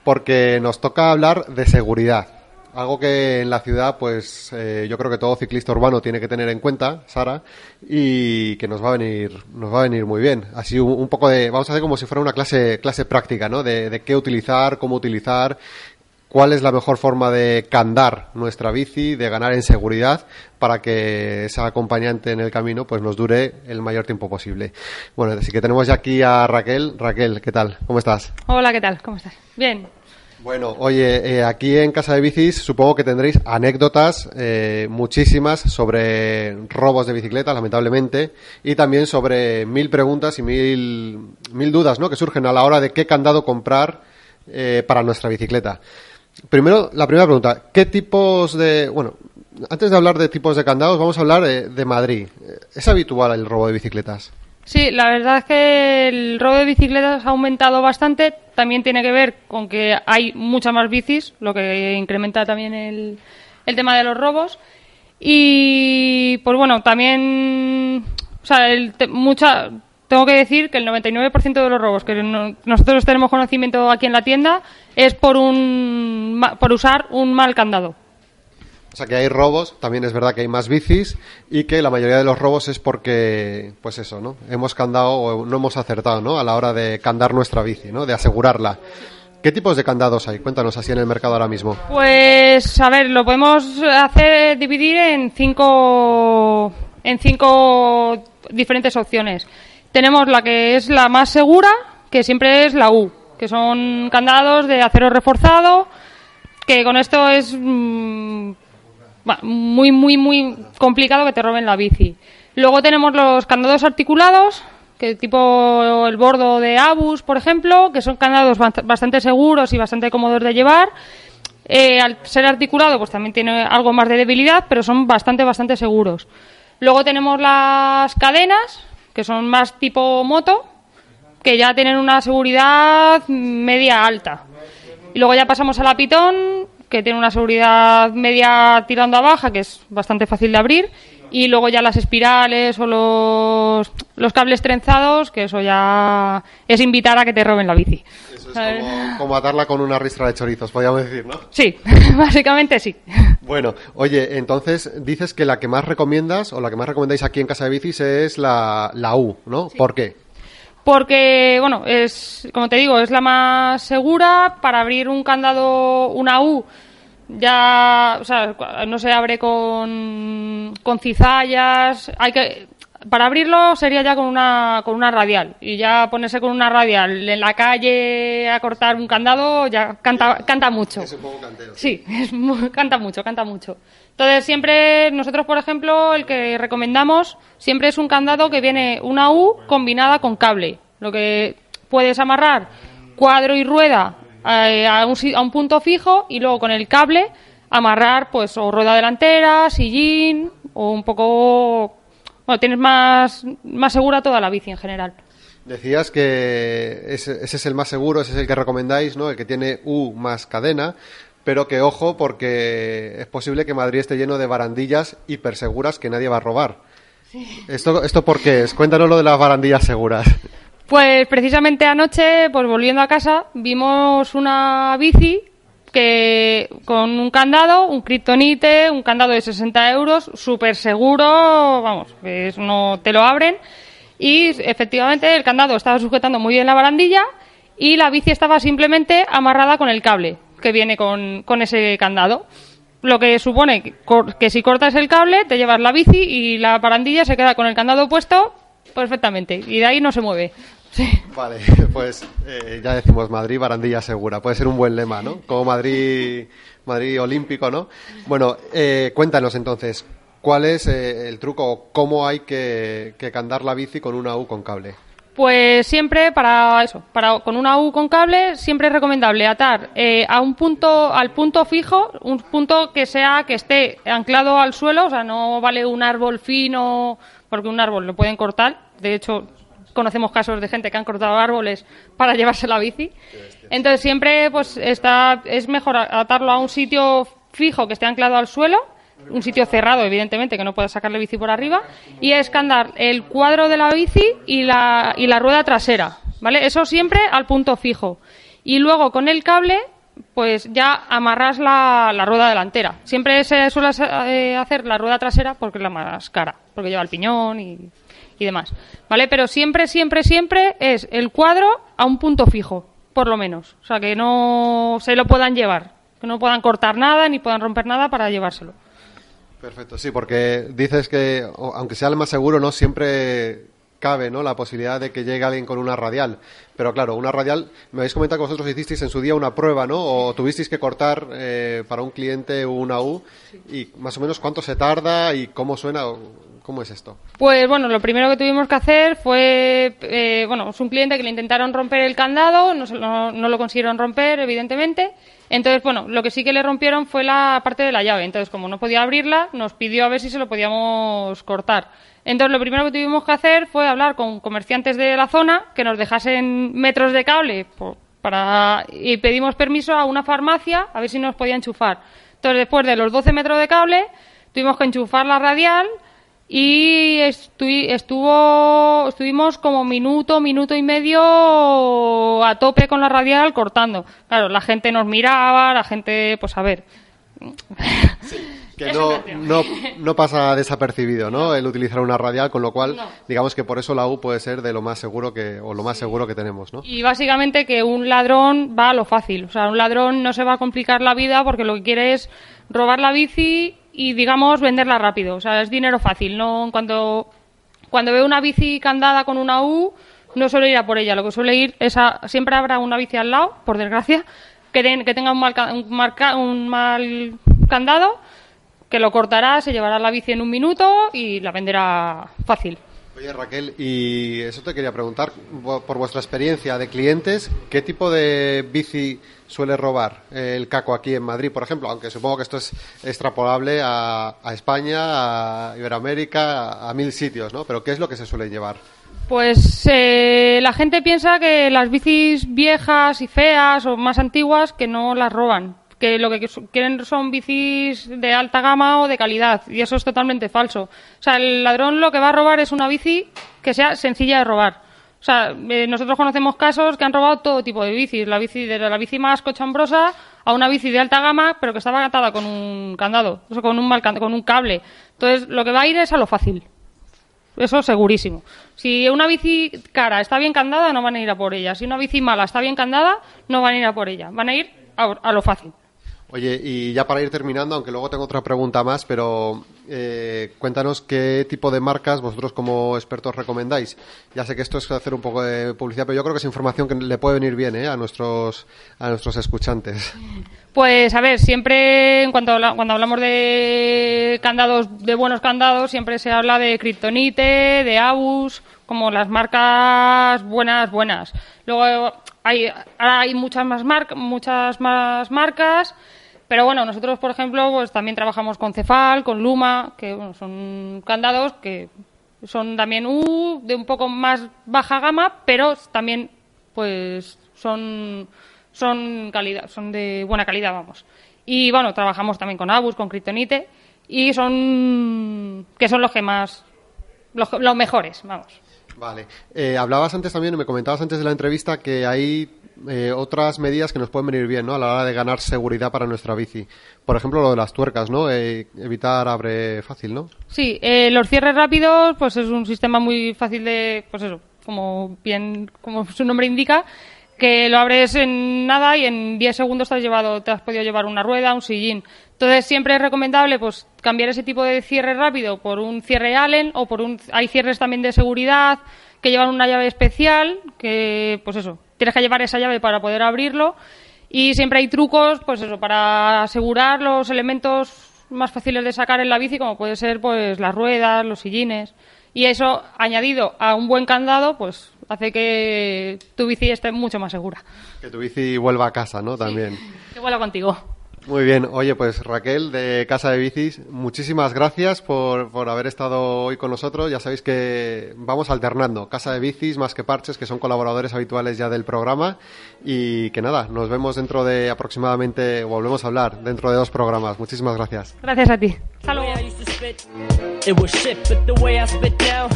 porque nos toca hablar de seguridad. Algo que en la ciudad, pues eh, yo creo que todo ciclista urbano tiene que tener en cuenta, Sara, y que nos va a venir, nos va a venir muy bien. Así un, poco de, vamos a hacer como si fuera una clase, clase práctica, ¿no? De, de qué utilizar, cómo utilizar, cuál es la mejor forma de candar nuestra bici, de ganar en seguridad, para que esa acompañante en el camino pues nos dure el mayor tiempo posible. Bueno, así que tenemos ya aquí a Raquel. Raquel, ¿qué tal? ¿Cómo estás? Hola, ¿qué tal? ¿Cómo estás? Bien. Bueno, oye, eh, aquí en Casa de Bicis supongo que tendréis anécdotas eh, muchísimas sobre robos de bicicletas, lamentablemente, y también sobre mil preguntas y mil, mil dudas ¿no? que surgen a la hora de qué candado comprar eh, para nuestra bicicleta. Primero, la primera pregunta, ¿qué tipos de... Bueno, antes de hablar de tipos de candados, vamos a hablar eh, de Madrid. ¿Es habitual el robo de bicicletas? Sí, la verdad es que el robo de bicicletas ha aumentado bastante. También tiene que ver con que hay muchas más bicis, lo que incrementa también el, el tema de los robos. Y, pues bueno, también, o sea, el te- mucha, tengo que decir que el 99% de los robos que no- nosotros tenemos conocimiento aquí en la tienda es por un, por usar un mal candado. O sea que hay robos, también es verdad que hay más bicis y que la mayoría de los robos es porque, pues eso, ¿no? Hemos candado o no hemos acertado, ¿no? A la hora de candar nuestra bici, ¿no? De asegurarla. ¿Qué tipos de candados hay? Cuéntanos así en el mercado ahora mismo. Pues, a ver, lo podemos hacer dividir en cinco, en cinco diferentes opciones. Tenemos la que es la más segura, que siempre es la U, que son candados de acero reforzado, que con esto es mm, va, muy, muy, muy complicado que te roben la bici. Luego tenemos los candados articulados, que tipo el bordo de Abus, por ejemplo, que son candados bast- bastante seguros y bastante cómodos de llevar. Eh, al ser articulado, pues también tiene algo más de debilidad, pero son bastante, bastante seguros. Luego tenemos las cadenas, que son más tipo moto, que ya tienen una seguridad media alta. Y luego ya pasamos a la pitón, que tiene una seguridad media tirando a baja, que es bastante fácil de abrir. Y luego ya las espirales o los, los cables trenzados, que eso ya es invitar a que te roben la bici. Como, como atarla con una ristra de chorizos, podríamos decir, ¿no? Sí, básicamente sí. Bueno, oye, entonces dices que la que más recomiendas o la que más recomendáis aquí en Casa de Bicis es la, la U, ¿no? ¿Por qué? Porque, bueno, es, como te digo, es la más segura. Para abrir un candado, una U, ya, o sea, no se abre con, con cizallas. Hay que, para abrirlo sería ya con una, con una radial. Y ya ponerse con una radial en la calle a cortar un candado, ya canta, canta mucho. Es un poco cantero. Sí, es canta mucho, canta mucho. Entonces, siempre, nosotros, por ejemplo, el que recomendamos siempre es un candado que viene una U combinada con cable. Lo que puedes amarrar cuadro y rueda eh, a, un, a un punto fijo y luego con el cable amarrar, pues, o rueda delantera, sillín, o un poco. Bueno, tienes más, más segura toda la bici en general. Decías que ese, ese es el más seguro, ese es el que recomendáis, ¿no? El que tiene U más cadena, pero que ojo porque es posible que Madrid esté lleno de barandillas hiperseguras que nadie va a robar. ¿Esto, ¿Esto por qué es? Cuéntanos lo de las barandillas seguras. Pues precisamente anoche, pues volviendo a casa, vimos una bici que con un candado, un kryptonite, un candado de 60 euros, súper seguro, vamos, es- no te lo abren. Y efectivamente el candado estaba sujetando muy bien la barandilla y la bici estaba simplemente amarrada con el cable que viene con, con ese candado. Lo que supone que, que si cortas el cable, te llevas la bici y la barandilla se queda con el candado puesto perfectamente. Y de ahí no se mueve. Sí. Vale, pues eh, ya decimos Madrid, barandilla segura. Puede ser un buen lema, ¿no? Como Madrid, Madrid olímpico, ¿no? Bueno, eh, cuéntanos entonces, ¿cuál es eh, el truco o cómo hay que, que candar la bici con una U con cable? Pues siempre para eso, para con una U con cable, siempre es recomendable atar eh, a un punto, al punto fijo, un punto que sea que esté anclado al suelo, o sea, no vale un árbol fino, porque un árbol lo pueden cortar. De hecho, conocemos casos de gente que han cortado árboles para llevarse la bici. Entonces siempre, pues está, es mejor atarlo a un sitio fijo que esté anclado al suelo un sitio cerrado, evidentemente, que no puedas sacarle bici por arriba, y escandar el cuadro de la bici y la, y la rueda trasera, ¿vale? Eso siempre al punto fijo. Y luego con el cable, pues ya amarras la, la rueda delantera. Siempre se suele eh, hacer la rueda trasera porque es la más cara, porque lleva el piñón y, y demás, ¿vale? Pero siempre, siempre, siempre es el cuadro a un punto fijo, por lo menos. O sea, que no se lo puedan llevar, que no puedan cortar nada ni puedan romper nada para llevárselo. Perfecto, sí, porque dices que, aunque sea el más seguro, no siempre cabe ¿no? la posibilidad de que llegue alguien con una radial. Pero claro, una radial, me habéis comentado que vosotros hicisteis en su día una prueba, ¿no? O tuvisteis que cortar eh, para un cliente una U. Y más o menos cuánto se tarda y cómo suena, cómo es esto. Pues bueno, lo primero que tuvimos que hacer fue, eh, bueno, es un cliente que le intentaron romper el candado, no, no- no lo consiguieron romper, evidentemente. Entonces, bueno, lo que sí que le rompieron fue la parte de la llave. Entonces, como no podía abrirla, nos pidió a ver si se lo podíamos cortar. Entonces, lo primero que tuvimos que hacer fue hablar con comerciantes de la zona que nos dejasen metros de cable para, y pedimos permiso a una farmacia a ver si nos podía enchufar. Entonces, después de los 12 metros de cable, tuvimos que enchufar la radial y estu- estuvo, estuvimos como minuto, minuto y medio a tope con la radial cortando. Claro, la gente nos miraba, la gente, pues a ver. Que no, no, no pasa desapercibido, ¿no? El utilizar una radial, con lo cual, digamos que por eso la U puede ser de lo más seguro que, o lo más seguro que tenemos, ¿no? Y básicamente que un ladrón va a lo fácil. O sea, un ladrón no se va a complicar la vida porque lo que quiere es robar la bici y, digamos, venderla rápido. O sea, es dinero fácil. No, cuando, cuando ve una bici candada con una U, no suele ir a por ella. Lo que suele ir es a, siempre habrá una bici al lado, por desgracia, que, ten- que tenga un mal, un, marca- un mal candado, que lo cortará, se llevará la bici en un minuto y la venderá fácil. Oye, Raquel, y eso te quería preguntar, por vuestra experiencia de clientes, ¿qué tipo de bici suele robar el caco aquí en Madrid, por ejemplo? Aunque supongo que esto es extrapolable a, España, a Iberoamérica, a, mil sitios, ¿no? Pero ¿qué es lo que se suele llevar? Pues eh, la gente piensa que las bicis viejas y feas o más antiguas que no las roban, que lo que quieren son bicis de alta gama o de calidad y eso es totalmente falso. O sea, el ladrón lo que va a robar es una bici que sea sencilla de robar. O sea, eh, nosotros conocemos casos que han robado todo tipo de bicis, la bici de la bici más cochambrosa a una bici de alta gama, pero que estaba atada con un candado, o con un mal con un cable. Entonces, lo que va a ir es a lo fácil. Eso segurísimo. Si una bici cara está bien candada, no van a ir a por ella. Si una bici mala está bien candada, no van a ir a por ella. Van a ir a lo fácil. Oye, y ya para ir terminando, aunque luego tengo otra pregunta más, pero eh, cuéntanos qué tipo de marcas vosotros como expertos recomendáis. Ya sé que esto es hacer un poco de publicidad, pero yo creo que es información que le puede venir bien ¿eh? a nuestros a nuestros escuchantes. Pues a ver, siempre en cuanto cuando hablamos de candados, de buenos candados, siempre se habla de Kryptonite, de Abus, como las marcas buenas, buenas. Luego hay, ahora hay muchas más, mar- muchas más marcas, pero bueno, nosotros, por ejemplo, pues también trabajamos con Cefal, con Luma, que bueno, son candados que son también uh, de un poco más baja gama, pero también pues son son calidad, son de buena calidad, vamos. Y bueno, trabajamos también con Abus, con Kryptonite y son que son los que más los, los mejores, vamos. Vale. Eh, hablabas antes también, me comentabas antes de la entrevista que hay eh, otras medidas que nos pueden venir bien, ¿no? A la hora de ganar seguridad para nuestra bici. Por ejemplo, lo de las tuercas, ¿no? Eh, evitar abre fácil, ¿no? Sí, eh, los cierres rápidos, pues es un sistema muy fácil de, pues eso, como bien, como su nombre indica, que lo abres en nada y en 10 segundos te has llevado, te has podido llevar una rueda, un sillín. Entonces siempre es recomendable pues cambiar ese tipo de cierre rápido por un cierre Allen o por un hay cierres también de seguridad que llevan una llave especial que pues eso, tienes que llevar esa llave para poder abrirlo y siempre hay trucos pues eso para asegurar los elementos más fáciles de sacar en la bici como puede ser pues las ruedas, los sillines y eso añadido a un buen candado pues hace que tu bici esté mucho más segura. Que tu bici vuelva a casa, ¿no? También. Que vuela contigo. Muy bien, oye, pues Raquel de Casa de Bicis, muchísimas gracias por, por haber estado hoy con nosotros. Ya sabéis que vamos alternando Casa de Bicis más que Parches, que son colaboradores habituales ya del programa. Y que nada, nos vemos dentro de aproximadamente, o volvemos a hablar dentro de dos programas. Muchísimas gracias. Gracias a ti. Hasta luego. It was shit, but the way I spit now,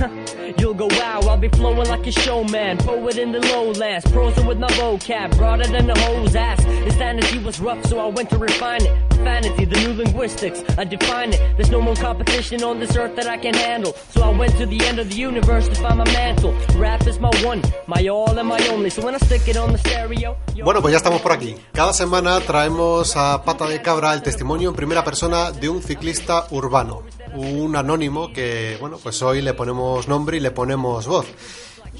you'll go wow. I'll be flowing like a showman, poet in the lowlands, prosing with my vocab, broader than the hoe's ass. His sanity was rough, so I went to refine it. Profanity, the new linguistics, I define it. There's no more competition on this earth that I can handle, so I went to the end of the universe to find my mantle. Rap is my one, my all and my only. So when I stick it on the stereo, Bueno, pues ya estamos por aquí. Cada semana traemos a Pata de Cabra el testimonio en primera persona de un ciclista urbano, un anónimo que, bueno, pues hoy le ponemos nombre y le ponemos voz.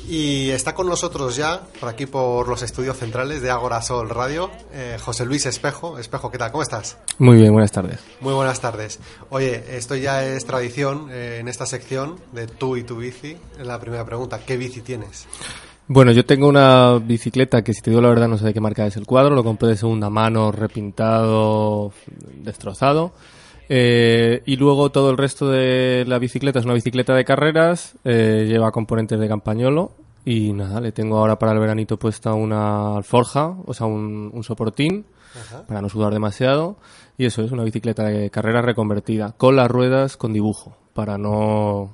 Y está con nosotros ya, por aquí por los estudios centrales de Agora Sol Radio, eh, José Luis Espejo. Espejo, ¿qué tal? ¿Cómo estás? Muy bien, buenas tardes. Muy buenas tardes. Oye, esto ya es tradición eh, en esta sección de tú y tu bici. La primera pregunta, ¿qué bici tienes? Bueno, yo tengo una bicicleta que si te digo la verdad no sé de qué marca es el cuadro, lo compré de segunda mano, repintado, destrozado. Eh, y luego todo el resto de la bicicleta es una bicicleta de carreras, eh, lleva componentes de campañolo y nada, le tengo ahora para el veranito puesta una alforja, o sea, un, un soportín para no sudar demasiado. Y eso es una bicicleta de carreras reconvertida, con las ruedas con dibujo, para no,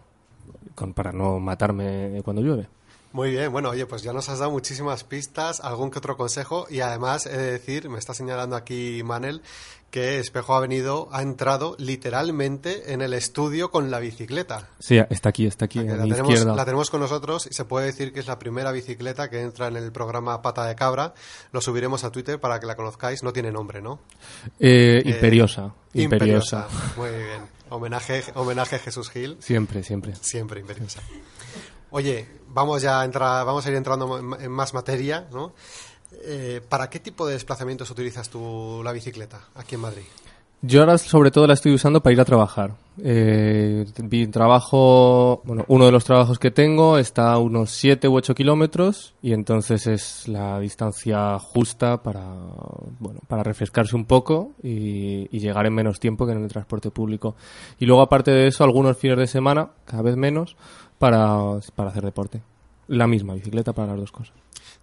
con- para no matarme cuando llueve. Muy bien, bueno, oye, pues ya nos has dado muchísimas pistas, algún que otro consejo y además he de decir, me está señalando aquí Manel, que Espejo ha venido, ha entrado literalmente en el estudio con la bicicleta. Sí, está aquí, está aquí, a la, mi tenemos, izquierda. la tenemos con nosotros y se puede decir que es la primera bicicleta que entra en el programa Pata de Cabra. Lo subiremos a Twitter para que la conozcáis. No tiene nombre, ¿no? Eh, Eh, imperiosa, imperiosa. Muy bien. Homenaje, homenaje a Jesús Gil. Siempre, siempre. Siempre imperiosa. Oye, vamos ya a entrar, vamos a ir entrando en- más materia, ¿no? Eh, ¿Para qué tipo de desplazamientos utilizas tú la bicicleta aquí en Madrid? Yo ahora sobre todo la estoy usando para ir a trabajar. Eh, trabajo, bueno, uno de los trabajos que tengo está a unos 7 u 8 kilómetros y entonces es la distancia justa para, bueno, para refrescarse un poco y llegar en menos tiempo que en el transporte público. Y luego aparte de eso, algunos fines de semana, cada vez menos, para, para hacer deporte. La misma bicicleta para las dos cosas.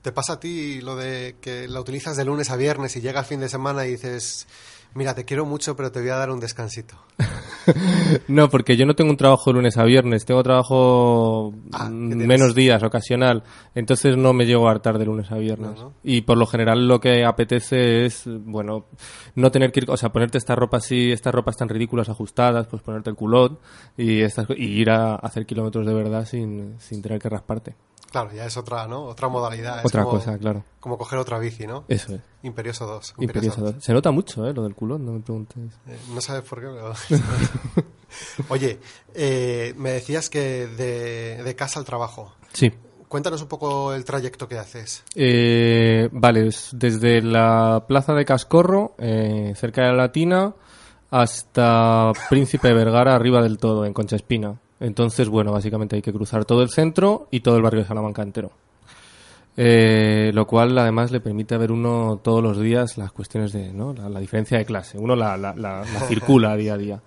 ¿Te pasa a ti lo de que la utilizas de lunes a viernes y llega el fin de semana y dices, mira, te quiero mucho, pero te voy a dar un descansito? No, porque yo no tengo un trabajo de lunes a viernes, tengo trabajo Ah, mm, menos días, ocasional, entonces no me llego a hartar de lunes a viernes. No, no. Y por lo general lo que apetece es, bueno, no tener que ir, o sea, ponerte esta ropa así, estas ropas tan ridículas ajustadas, pues ponerte el culot y, estas, y ir a hacer kilómetros de verdad sin, sin tener que rasparte. Claro, ya es otra, ¿no? Otra modalidad. Es Otra como- cosa, claro. Como coger otra bici, ¿no? Eso es. Imperioso 2. Imperioso. Se nota mucho, ¿eh? Lo del culot, no me preguntes. Eh, No sabes por qué, pero... Oye, eh, me decías que de, de casa al trabajo. Sí. Cuéntanos un poco el trayecto que haces. Eh, vale, es desde la plaza de Cascorro, eh, cerca de la Latina, hasta Príncipe Vergara, arriba del todo, en Concha Espina. Entonces, bueno, básicamente hay que cruzar todo el centro y todo el barrio de Salamanca entero. Eh, lo cual además le permite ver uno todos los días las cuestiones de ¿no? la, la diferencia de clase. Uno la, la- la- la circula día a día.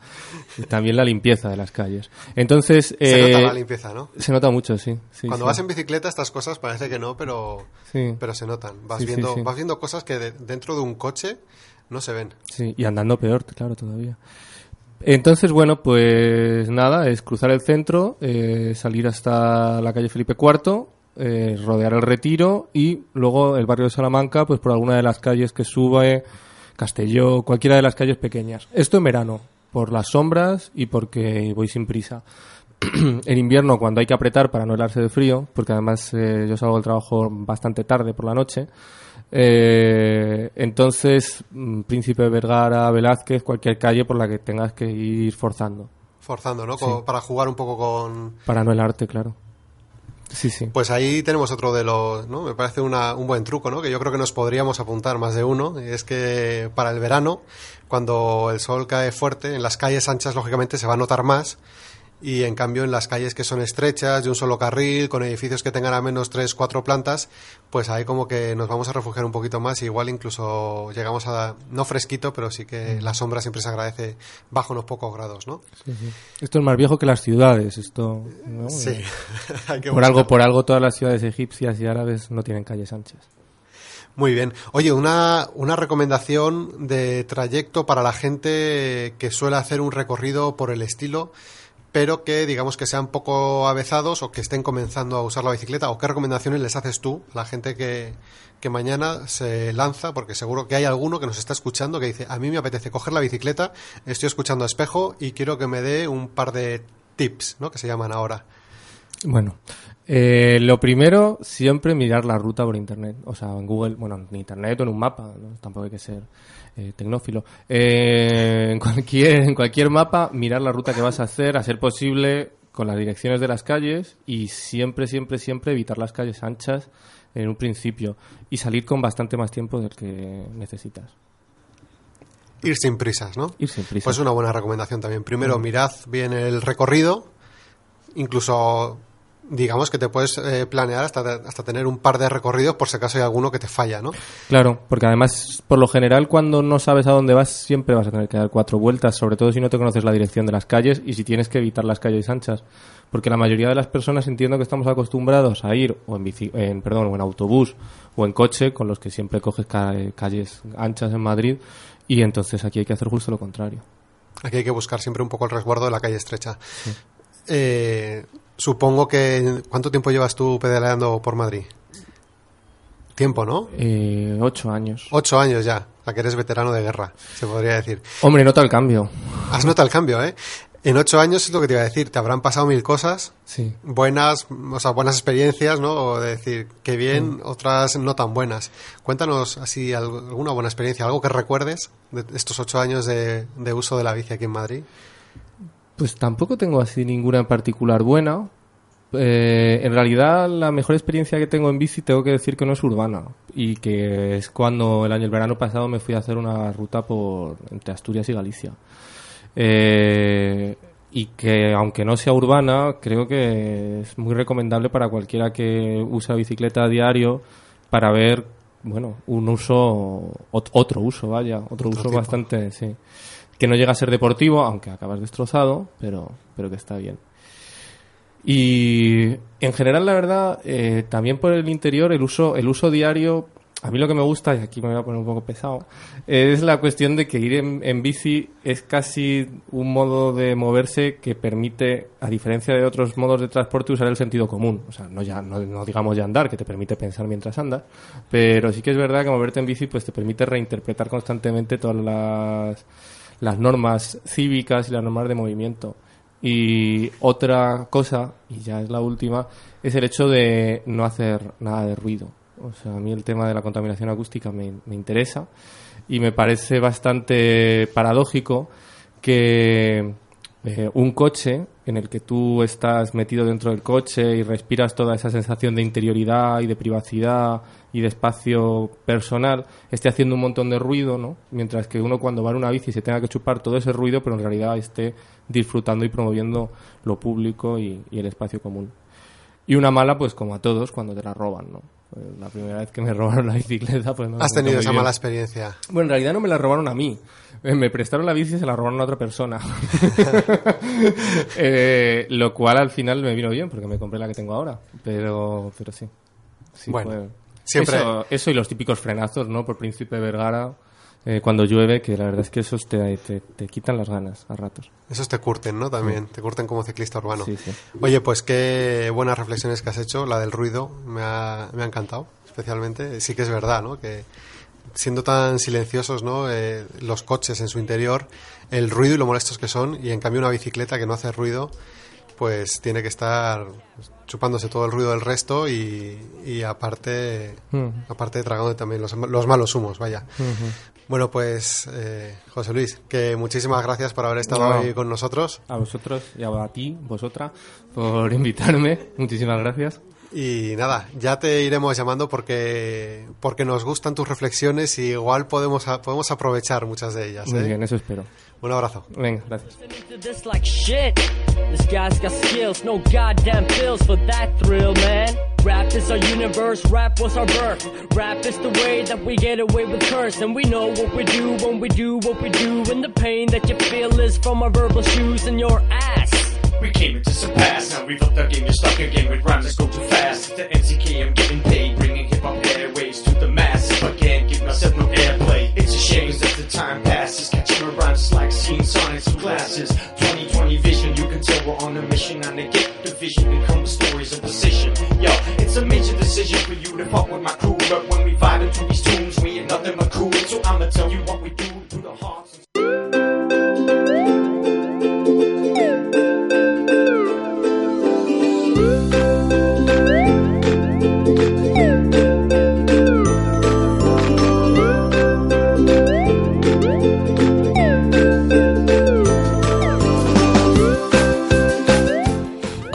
Y también la limpieza de las calles. Entonces, Se eh, nota la limpieza, ¿no? Se nota mucho, sí. sí, Cuando sí. vas en bicicleta estas cosas parece que no, pero, Sí. pero se notan. Vas, viendo, vas viendo cosas que de- dentro de un coche no se ven. Sí, y andando peor, claro, todavía. Entonces, bueno, pues nada, es cruzar el centro, eh, salir hasta la calle Felipe IV, eh, rodear el retiro y luego el barrio de Salamanca, pues por alguna de las calles que sube, Castelló, cualquiera de las calles pequeñas. Esto en verano, por las sombras y porque voy sin prisa. en invierno cuando hay que apretar para no helarse de frío, porque además eh, yo salgo del trabajo bastante tarde por la noche. Eh, entonces, mm, Príncipe Vergara, Velázquez, cualquier calle por la que tengas que ir forzando. Forzando, ¿no? Sí. Como Para jugar un poco con... Para no helarte, claro. Sí, sí. Pues ahí tenemos otro de los, ¿no? Me parece una- un buen truco, ¿no? Que yo creo que nos podríamos apuntar más de uno. Y es que para el verano, cuando el sol cae fuerte, en las calles anchas, lógicamente, se va a notar más. Y en cambio, en las calles que son estrechas, de un solo carril, con edificios que tengan al menos tres, cuatro plantas, pues ahí como que nos vamos a refugiar un poquito más. Y igual incluso llegamos a, no fresquito, pero sí que la sombra siempre se agradece bajo unos pocos grados, ¿no? Sí, sí. Esto es más viejo que las ciudades. Esto, ¿no? Sí. Eh, Hay que por algo, por algo, todas las ciudades egipcias y árabes no tienen calles anchas. Muy bien. Oye, una, una recomendación de trayecto para la gente que suele hacer un recorrido por el estilo, pero que digamos que sean poco avezados o que estén comenzando a usar la bicicleta. ¿O qué recomendaciones les haces tú a la gente que, que mañana se lanza? Porque seguro que hay alguno que nos está escuchando que dice, a mí me apetece coger la bicicleta, estoy escuchando a espejo y quiero que me dé un par de tips, ¿no? Que se llaman ahora. Bueno, eh, lo primero, siempre mirar la ruta por internet. O sea, en Google, bueno, en internet o en un mapa, ¿no? tampoco hay que ser eh, tecnófilo. Eh, en, cualquier, en cualquier mapa, mirar la ruta que vas a hacer, a ser posible con las direcciones de las calles y siempre, siempre, siempre evitar las calles anchas en un principio y salir con bastante más tiempo del que necesitas. Ir sin prisas, ¿no? Ir sin prisas. Pues una buena recomendación también. Primero, Mm. mirad bien el recorrido, incluso digamos que te puedes eh, planear hasta, hasta tener un par de recorridos por si acaso hay alguno que te falla, ¿no? Claro, porque además, por lo general, cuando no sabes a dónde vas, siempre vas a tener que dar cuatro vueltas, sobre todo si no te conoces la dirección de las calles y si tienes que evitar las calles anchas. Porque la mayoría de las personas entiendo que estamos acostumbrados a ir o en, bici, en, perdón, o en autobús o en coche, con los que siempre coges ca- calles anchas en Madrid, y entonces aquí hay que hacer justo lo contrario. Aquí hay que buscar siempre un poco el resguardo de la calle estrecha. Eh, supongo que... ¿Cuánto tiempo llevas tú pedaleando por Madrid? Tiempo, ¿no? Eh, ocho años. Ocho años ya. O sea, que eres veterano de guerra, se podría decir. Hombre, nota el cambio. Has notado el cambio, ¿eh? En ocho años es lo que te iba a decir. Te habrán pasado mil cosas. Sí. Buenas, o sea, buenas experiencias, ¿no? O de decir, qué bien, Mm. otras no tan buenas. Cuéntanos así alguna buena experiencia, algo que recuerdes de estos ocho años de, de uso de la bici aquí en Madrid. Pues tampoco tengo así ninguna en particular buena. Eh, en realidad, la mejor experiencia que tengo en bici tengo que decir que no es urbana y que es cuando el año, el verano pasado, me fui a hacer una ruta por entre Asturias y Galicia. Eh, y que aunque no sea urbana, creo que es muy recomendable para cualquiera que usa bicicleta a diario para ver, bueno, un uso, ot- otro uso, vaya, otro, uso tipo. bastante, sí. Que no llega a ser deportivo, aunque acabas destrozado, pero, pero que está bien. Y en general, la verdad, eh, también por el interior, el uso, el uso diario, a mí lo que me gusta, y aquí me voy a poner un poco pesado, es la cuestión de que ir en, bici es casi un modo de moverse que permite, a diferencia de otros modos de transporte, usar el sentido común. O sea, no, ya, no, no digamos ya andar, que te permite pensar mientras andas, pero sí que es verdad que moverte en bici pues te permite reinterpretar constantemente todas las, las normas cívicas y las normas de movimiento. Y otra cosa, y ya es la última, es el hecho de no hacer nada de ruido. O sea, a mí el tema de la contaminación acústica me, me interesa y me parece bastante paradójico que eh, un coche en el que tú estás metido dentro del coche y respiras toda esa sensación de interioridad y de privacidad y de espacio personal esté haciendo un montón de ruido, ¿no? Mientras que uno cuando va en una bici se tenga que chupar todo ese ruido, pero en realidad esté disfrutando y promoviendo lo público y, y el espacio común. Y una mala, pues como a todos, cuando te la roban, ¿no? Pues, la primera vez que me robaron la bicicleta, pues no me Has tenido esa bien. mala experiencia. Bueno, en realidad no me la robaron a mí. Eh, Me prestaron la bici y se la robaron a otra persona. Eh, lo cual al final me vino bien porque me compré la que tengo ahora. Pero, pero sí. Sí, Bueno, fue- siempre- Eso, eso y los típicos frenazos, ¿no? Por Príncipe Vergara. eh, cuando llueve, que la verdad es que esos te, te, te quitan las ganas a ratos. Esos te curten, ¿no? También, te curten como ciclista urbano. Sí, sí. Oye, pues qué buenas reflexiones que has hecho. La del ruido me ha, me ha encantado, especialmente. Sí que es verdad, ¿no? Que siendo tan silenciosos, ¿no? Eh, los coches en su interior, el ruido y lo molestos que son, y en cambio una bicicleta que no hace ruido, pues tiene que estar chupándose todo el ruido del resto y, y aparte, Mm. aparte de tragando también los, los malos humos, vaya. Bueno, pues eh, José Luis, que muchísimas gracias por haber estado No. hoy con nosotros. A vosotros y a ti, vosotras, por invitarme. Muchísimas gracias. Y nada, ya te iremos llamando porque, porque nos gustan tus reflexiones y igual podemos, podemos aprovechar muchas de ellas. Muy ¿eh? bien, eso espero. Un abrazo. Venga, gracias. Rap is our universe, rap was our birth. Rap is the way that we get away with curse. And we know what we do when we do what we do. And the pain that you feel is from our verbal shoes and your ass. We came into some past, now we've upped our game, you're stuck again with rhymes that go too fast. At The NCK, I'm getting paid, bringing hip hop airways to the masses. But can't give myself no airplay. It's a shame as the time passes, catching my rhymes like seeing sonnets in classes. 2020 vision, you can tell we're on a mission, to get the vision and come stories of precision. Yo, it's a major decision for you to fuck with my crew, but when we vibe into these tunes, we ain't nothing but cool. So I'ma tell you what we do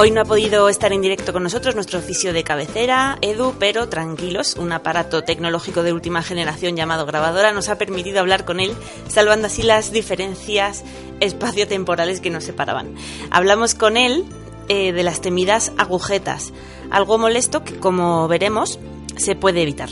Hoy no ha podido estar en directo con nosotros nuestro oficio de cabecera, Edu, pero tranquilos, un aparato tecnológico de última generación llamado grabadora nos ha permitido hablar con él, salvando así las diferencias espaciotemporales que nos separaban. Hablamos con él eh, de las temidas agujetas, algo molesto que, como veremos, se puede evitar.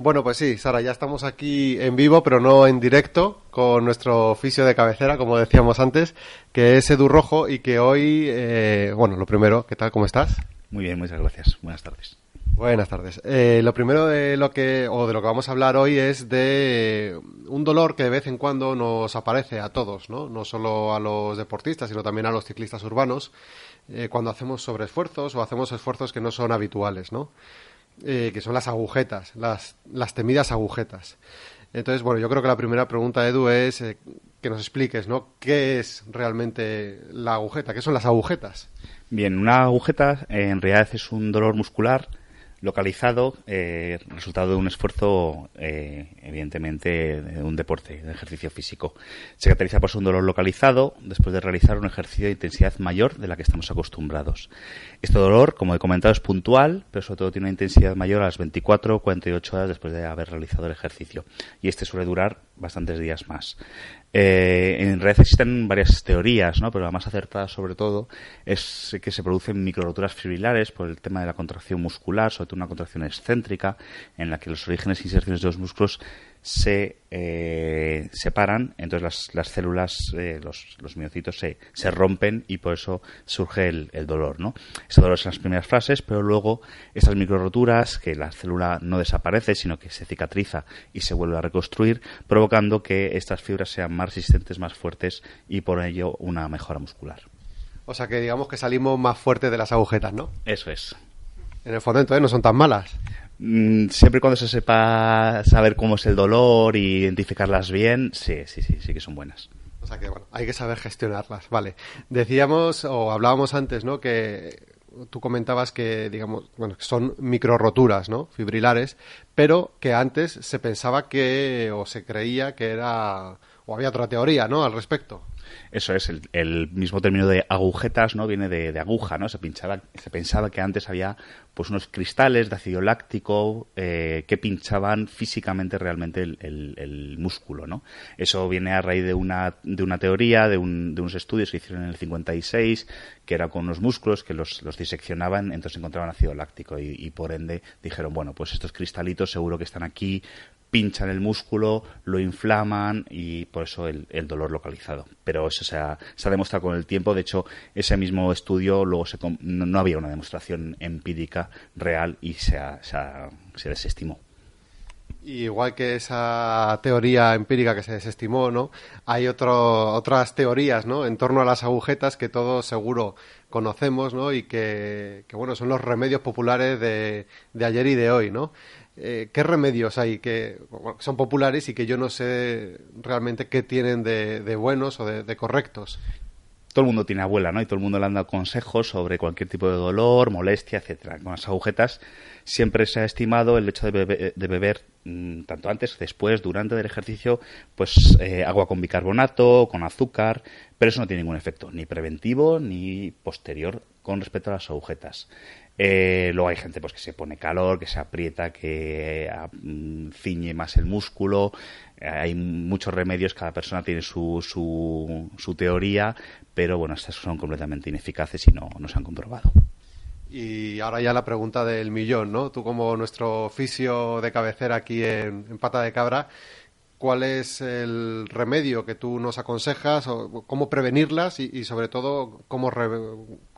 Bueno, pues sí, Sara, ya estamos aquí en vivo, pero no en directo, con nuestro oficio de cabecera, como decíamos antes, que es Edu Rojo y que hoy, eh, bueno, lo primero, ¿qué tal? ¿Cómo estás? Muy bien, muchas gracias. Buenas tardes. Buenas tardes. Eh, lo primero de lo que o de lo que vamos a hablar hoy es de un dolor que de vez en cuando nos aparece a todos, ¿no? No solo a los deportistas, sino también a los ciclistas urbanos, eh, cuando hacemos sobreesfuerzos o hacemos esfuerzos que no son habituales, ¿no? Eh, que son las agujetas, las, las temidas agujetas. Entonces, bueno, yo creo que la primera pregunta, Edu, es eh, que nos expliques, ¿no? ¿Qué es realmente la agujeta? ¿Qué son las agujetas? Bien, una agujeta en realidad es un dolor muscular localizado, eh, resultado de un esfuerzo, eh, evidentemente, de un deporte, de ejercicio físico. Se caracteriza por un dolor localizado después de realizar un ejercicio de intensidad mayor de la que estamos acostumbrados. Este dolor, como he comentado, es puntual, pero sobre todo tiene una intensidad mayor a las 24 o 48 horas después de haber realizado el ejercicio. Y este suele durar bastantes días más. Eh, en realidad existen varias teorías, ¿no? pero la más acertada sobre todo es que se producen microroturas fibrilares por el tema de la contracción muscular, sobre todo una contracción excéntrica, en la que los orígenes e inserciones de los músculos se eh, separan, entonces las, las células, eh, los, los miocitos se, se rompen y por eso surge el, el dolor. ¿no? Ese dolor es en las primeras fases, pero luego estas microroturas, que la célula no desaparece, sino que se cicatriza y se vuelve a reconstruir, provocando que estas fibras sean más resistentes, más fuertes y por ello una mejora muscular. O sea que digamos que salimos más fuertes de las agujetas, ¿no? Eso es. En el fondo entonces no son tan malas. Mm, Siempre y cuando se sepa saber cómo es el dolor y identificarlas bien, sí, sí, sí, sí que son buenas. O sea que bueno, hay que saber gestionarlas, vale. Decíamos o hablábamos antes, ¿no? Que tú comentabas que, digamos, bueno, son microroturas, ¿no? Fibrilares, pero que antes se pensaba que o se creía que era o había otra teoría, ¿no? Al respecto. Eso es, el, el mismo término de agujetas, ¿no? Viene de, aguja, ¿no? Se, pinchaba, se pensaba que antes había pues unos cristales de ácido láctico eh, que pinchaban físicamente realmente el, músculo, ¿no? Eso viene a raíz de una, de una teoría, de, un- de unos estudios que hicieron en el 56, que era con unos músculos que los, diseccionaban, entonces encontraban ácido láctico y, por ende dijeron, bueno, pues estos cristalitos seguro que están aquí, pinchan el músculo, lo inflaman y por eso el dolor localizado. Pero eso se ha, se ha demostrado con el tiempo. De hecho, ese mismo estudio luego se, no, no había una demostración empírica real y se, ha- se desestimó. Y igual que esa teoría empírica que se desestimó, ¿no? Hay otro, otras teorías, ¿no? En torno a las agujetas que todos seguro conocemos, ¿no? Y que, que bueno, son los remedios populares de, de ayer y de hoy, ¿no? Eh, ¿Qué remedios hay que son populares y que yo no sé realmente qué tienen de, buenos o de, correctos? todo el mundo tiene abuela, ¿no? Y todo el mundo le han dado consejos sobre cualquier tipo de dolor, molestia, etcétera. Con las agujetas siempre se ha estimado el hecho de beber, de beber mm, tanto antes, después, durante el ejercicio, pues eh, agua con bicarbonato, con azúcar, pero eso no tiene ningún efecto, ni preventivo ni posterior con respecto a las agujetas. Eh, luego hay gente pues que se pone calor, que se aprieta, que eh, mm, ciñe más el músculo. Eh, hay muchos remedios, cada persona tiene su, su, su teoría, pero bueno, estas son completamente ineficaces y no, no se han comprobado. Y ahora ya la pregunta del millón, ¿no? Tú como nuestro oficio de cabecera aquí en, Pata de Cabra, ¿cuál es el remedio que tú nos aconsejas? O cómo prevenirlas y, y sobre todo, cómo, re,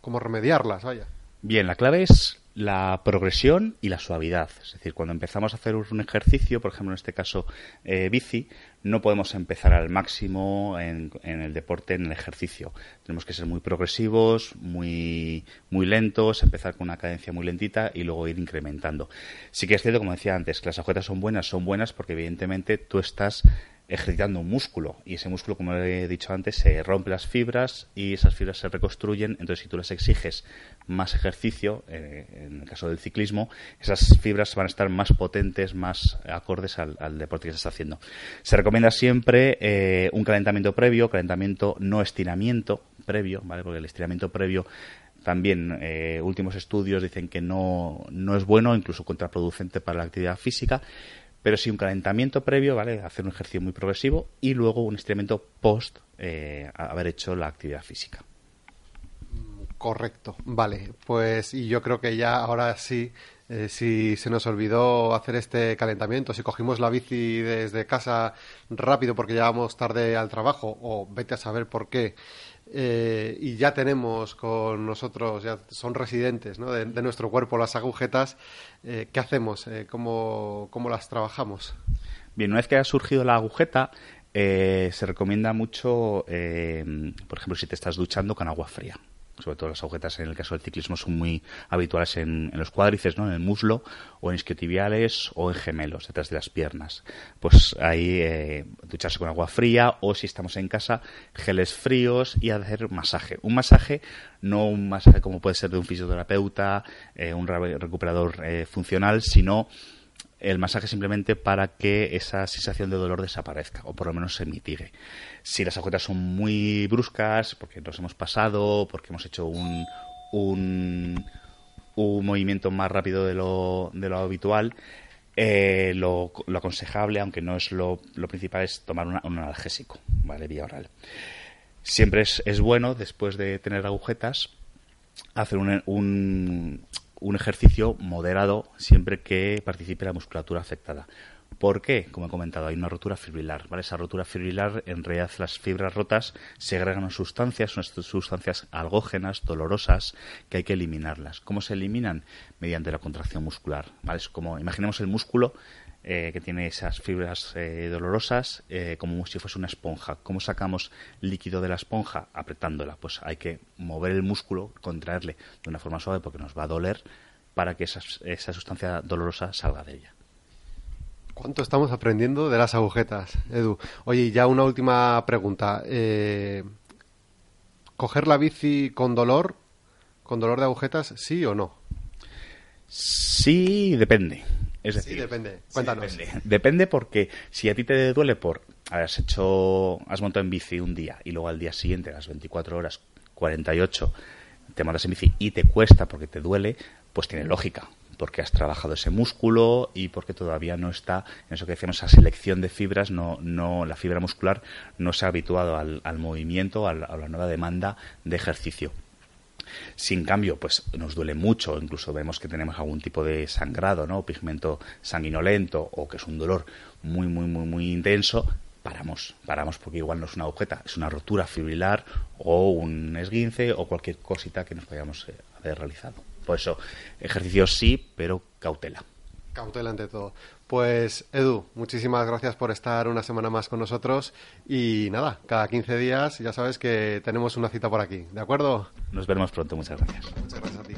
cómo remediarlas, vaya. Bien, la clave es la progresión y la suavidad. Es decir, cuando empezamos a hacer un ejercicio, por ejemplo, en este caso eh, bici, no podemos empezar al máximo en, el deporte, en el ejercicio. Tenemos que ser muy progresivos, muy, muy lentos, empezar con una cadencia muy lentita y luego ir incrementando. Sí que es cierto, como decía antes, que las agujetas son buenas, son buenas porque evidentemente tú estás ejercitando un músculo y ese músculo, como he dicho antes, se rompe las fibras y esas fibras se reconstruyen. Entonces, si tú les exiges más ejercicio, eh, en el caso del ciclismo, esas fibras van a estar más potentes, más acordes al, deporte que se está haciendo. Se recomienda siempre eh, un calentamiento previo, calentamiento no estiramiento previo, ¿vale? Porque el estiramiento previo también eh, últimos estudios dicen que no, no es bueno, incluso contraproducente para la actividad física pero sí un calentamiento previo, ¿vale? Hacer un ejercicio muy progresivo y luego un estiramiento post haber hecho la actividad física. Correcto, vale. Pues y yo creo que ya ahora sí, eh, si se nos olvidó hacer este calentamiento, si cogimos la bici desde casa rápido porque llegábamos tarde al trabajo o vete a saber por qué, eh, y ya tenemos con nosotros, ya son residentes ¿no? de, de, nuestro cuerpo las agujetas, eh, ¿qué hacemos? Eh, ¿cómo, ¿Cómo las trabajamos? Bien, una vez que ha surgido la agujeta, eh, se recomienda mucho, eh, por ejemplo, si te estás duchando con agua fría sobre todo las agujetas en el caso del ciclismo son muy habituales en, en los cuádriceps, ¿no? en el muslo o en isquiotibiales o en gemelos, detrás de las piernas. Pues ahí eh, ducharse con agua fría o si estamos en casa, geles fríos y hacer masaje. Un masaje, no un masaje como puede ser de un fisioterapeuta, eh, un recuperador eh, funcional, sino el masaje simplemente para que esa sensación de dolor desaparezca o por lo menos se mitigue. Si las agujetas son muy bruscas, porque nos hemos pasado, porque hemos hecho un, un, un movimiento más rápido de lo, de lo habitual, eh, lo, lo, aconsejable, aunque no es lo, lo principal, es tomar una, un analgésico, ¿vale? Vía oral. Siempre es, es bueno, después de tener agujetas, hacer un, un, un ejercicio moderado siempre que participe la musculatura afectada. ¿Por qué? Como he comentado, hay una rotura fibrilar. ¿vale? Esa rotura fibrilar, en realidad, las fibras rotas segregan sustancias, son sustancias algógenas, dolorosas, que hay que eliminarlas. ¿Cómo se eliminan? Mediante la contracción muscular. ¿vale? Es como, imaginemos el músculo eh, que tiene esas fibras eh, dolorosas eh, como si fuese una esponja. ¿Cómo sacamos líquido de la esponja? Apretándola. Pues hay que mover el músculo, contraerle de una forma suave porque nos va a doler para que esa, esa sustancia dolorosa salga de ella. ¿Cuánto estamos aprendiendo de las agujetas, Edu? Oye, ya una última pregunta. ¿Coger la bici con dolor, con dolor de agujetas, sí o no? Sí, depende. Es decir, sí, depende. Cuéntanos. Sí, depende. depende. porque si a ti te duele por has hecho, has montado en bici un día y luego al día siguiente, a las 24 horas, 48, te montas en bici y te cuesta porque te duele, pues tiene lógica porque has trabajado ese músculo y porque todavía no está en eso que decíamos esa selección de fibras no no la fibra muscular no se ha habituado al, al movimiento al, a la nueva demanda de ejercicio sin cambio, pues nos duele mucho, incluso vemos que tenemos algún tipo de sangrado, ¿no? Pigmento sanguinolento o que es un dolor muy, muy, muy, muy intenso, paramos, paramos porque igual no es una agujeta, es una rotura fibrilar o un esguince o cualquier cosita que nos podamos eh, haber realizado. Por eso, ejercicios sí, pero cautela. Cautela ante todo. Pues Edu, muchísimas gracias por estar una semana más con nosotros y nada, cada 15 días ya sabes que tenemos una cita por aquí, ¿de acuerdo? Nos veremos pronto, muchas gracias. Muchas gracias a ti.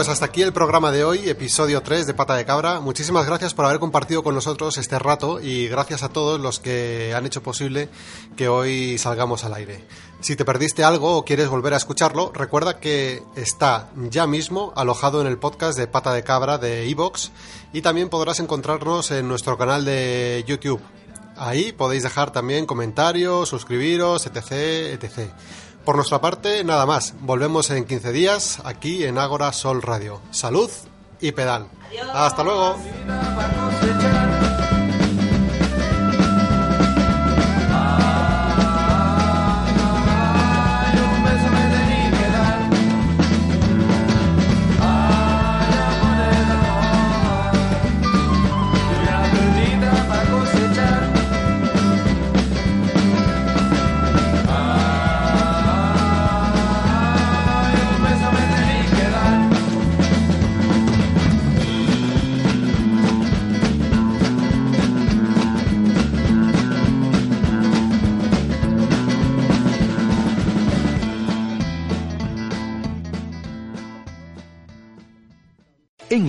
Pues hasta aquí el programa de hoy, episodio 3 de Pata de Cabra. Muchísimas gracias por haber compartido con nosotros este rato y gracias a todos los que han hecho posible que hoy salgamos al aire. Si te perdiste algo o quieres volver a escucharlo, recuerda que está ya mismo alojado en el podcast de Pata de Cabra de Evox y también podrás encontrarnos en nuestro canal de YouTube. Ahí podéis dejar también comentarios, suscribiros, etc, etc. Por nuestra parte, nada más. Volvemos en 15 días aquí en Ágora Sol Radio. Salud y pedal. Hasta luego.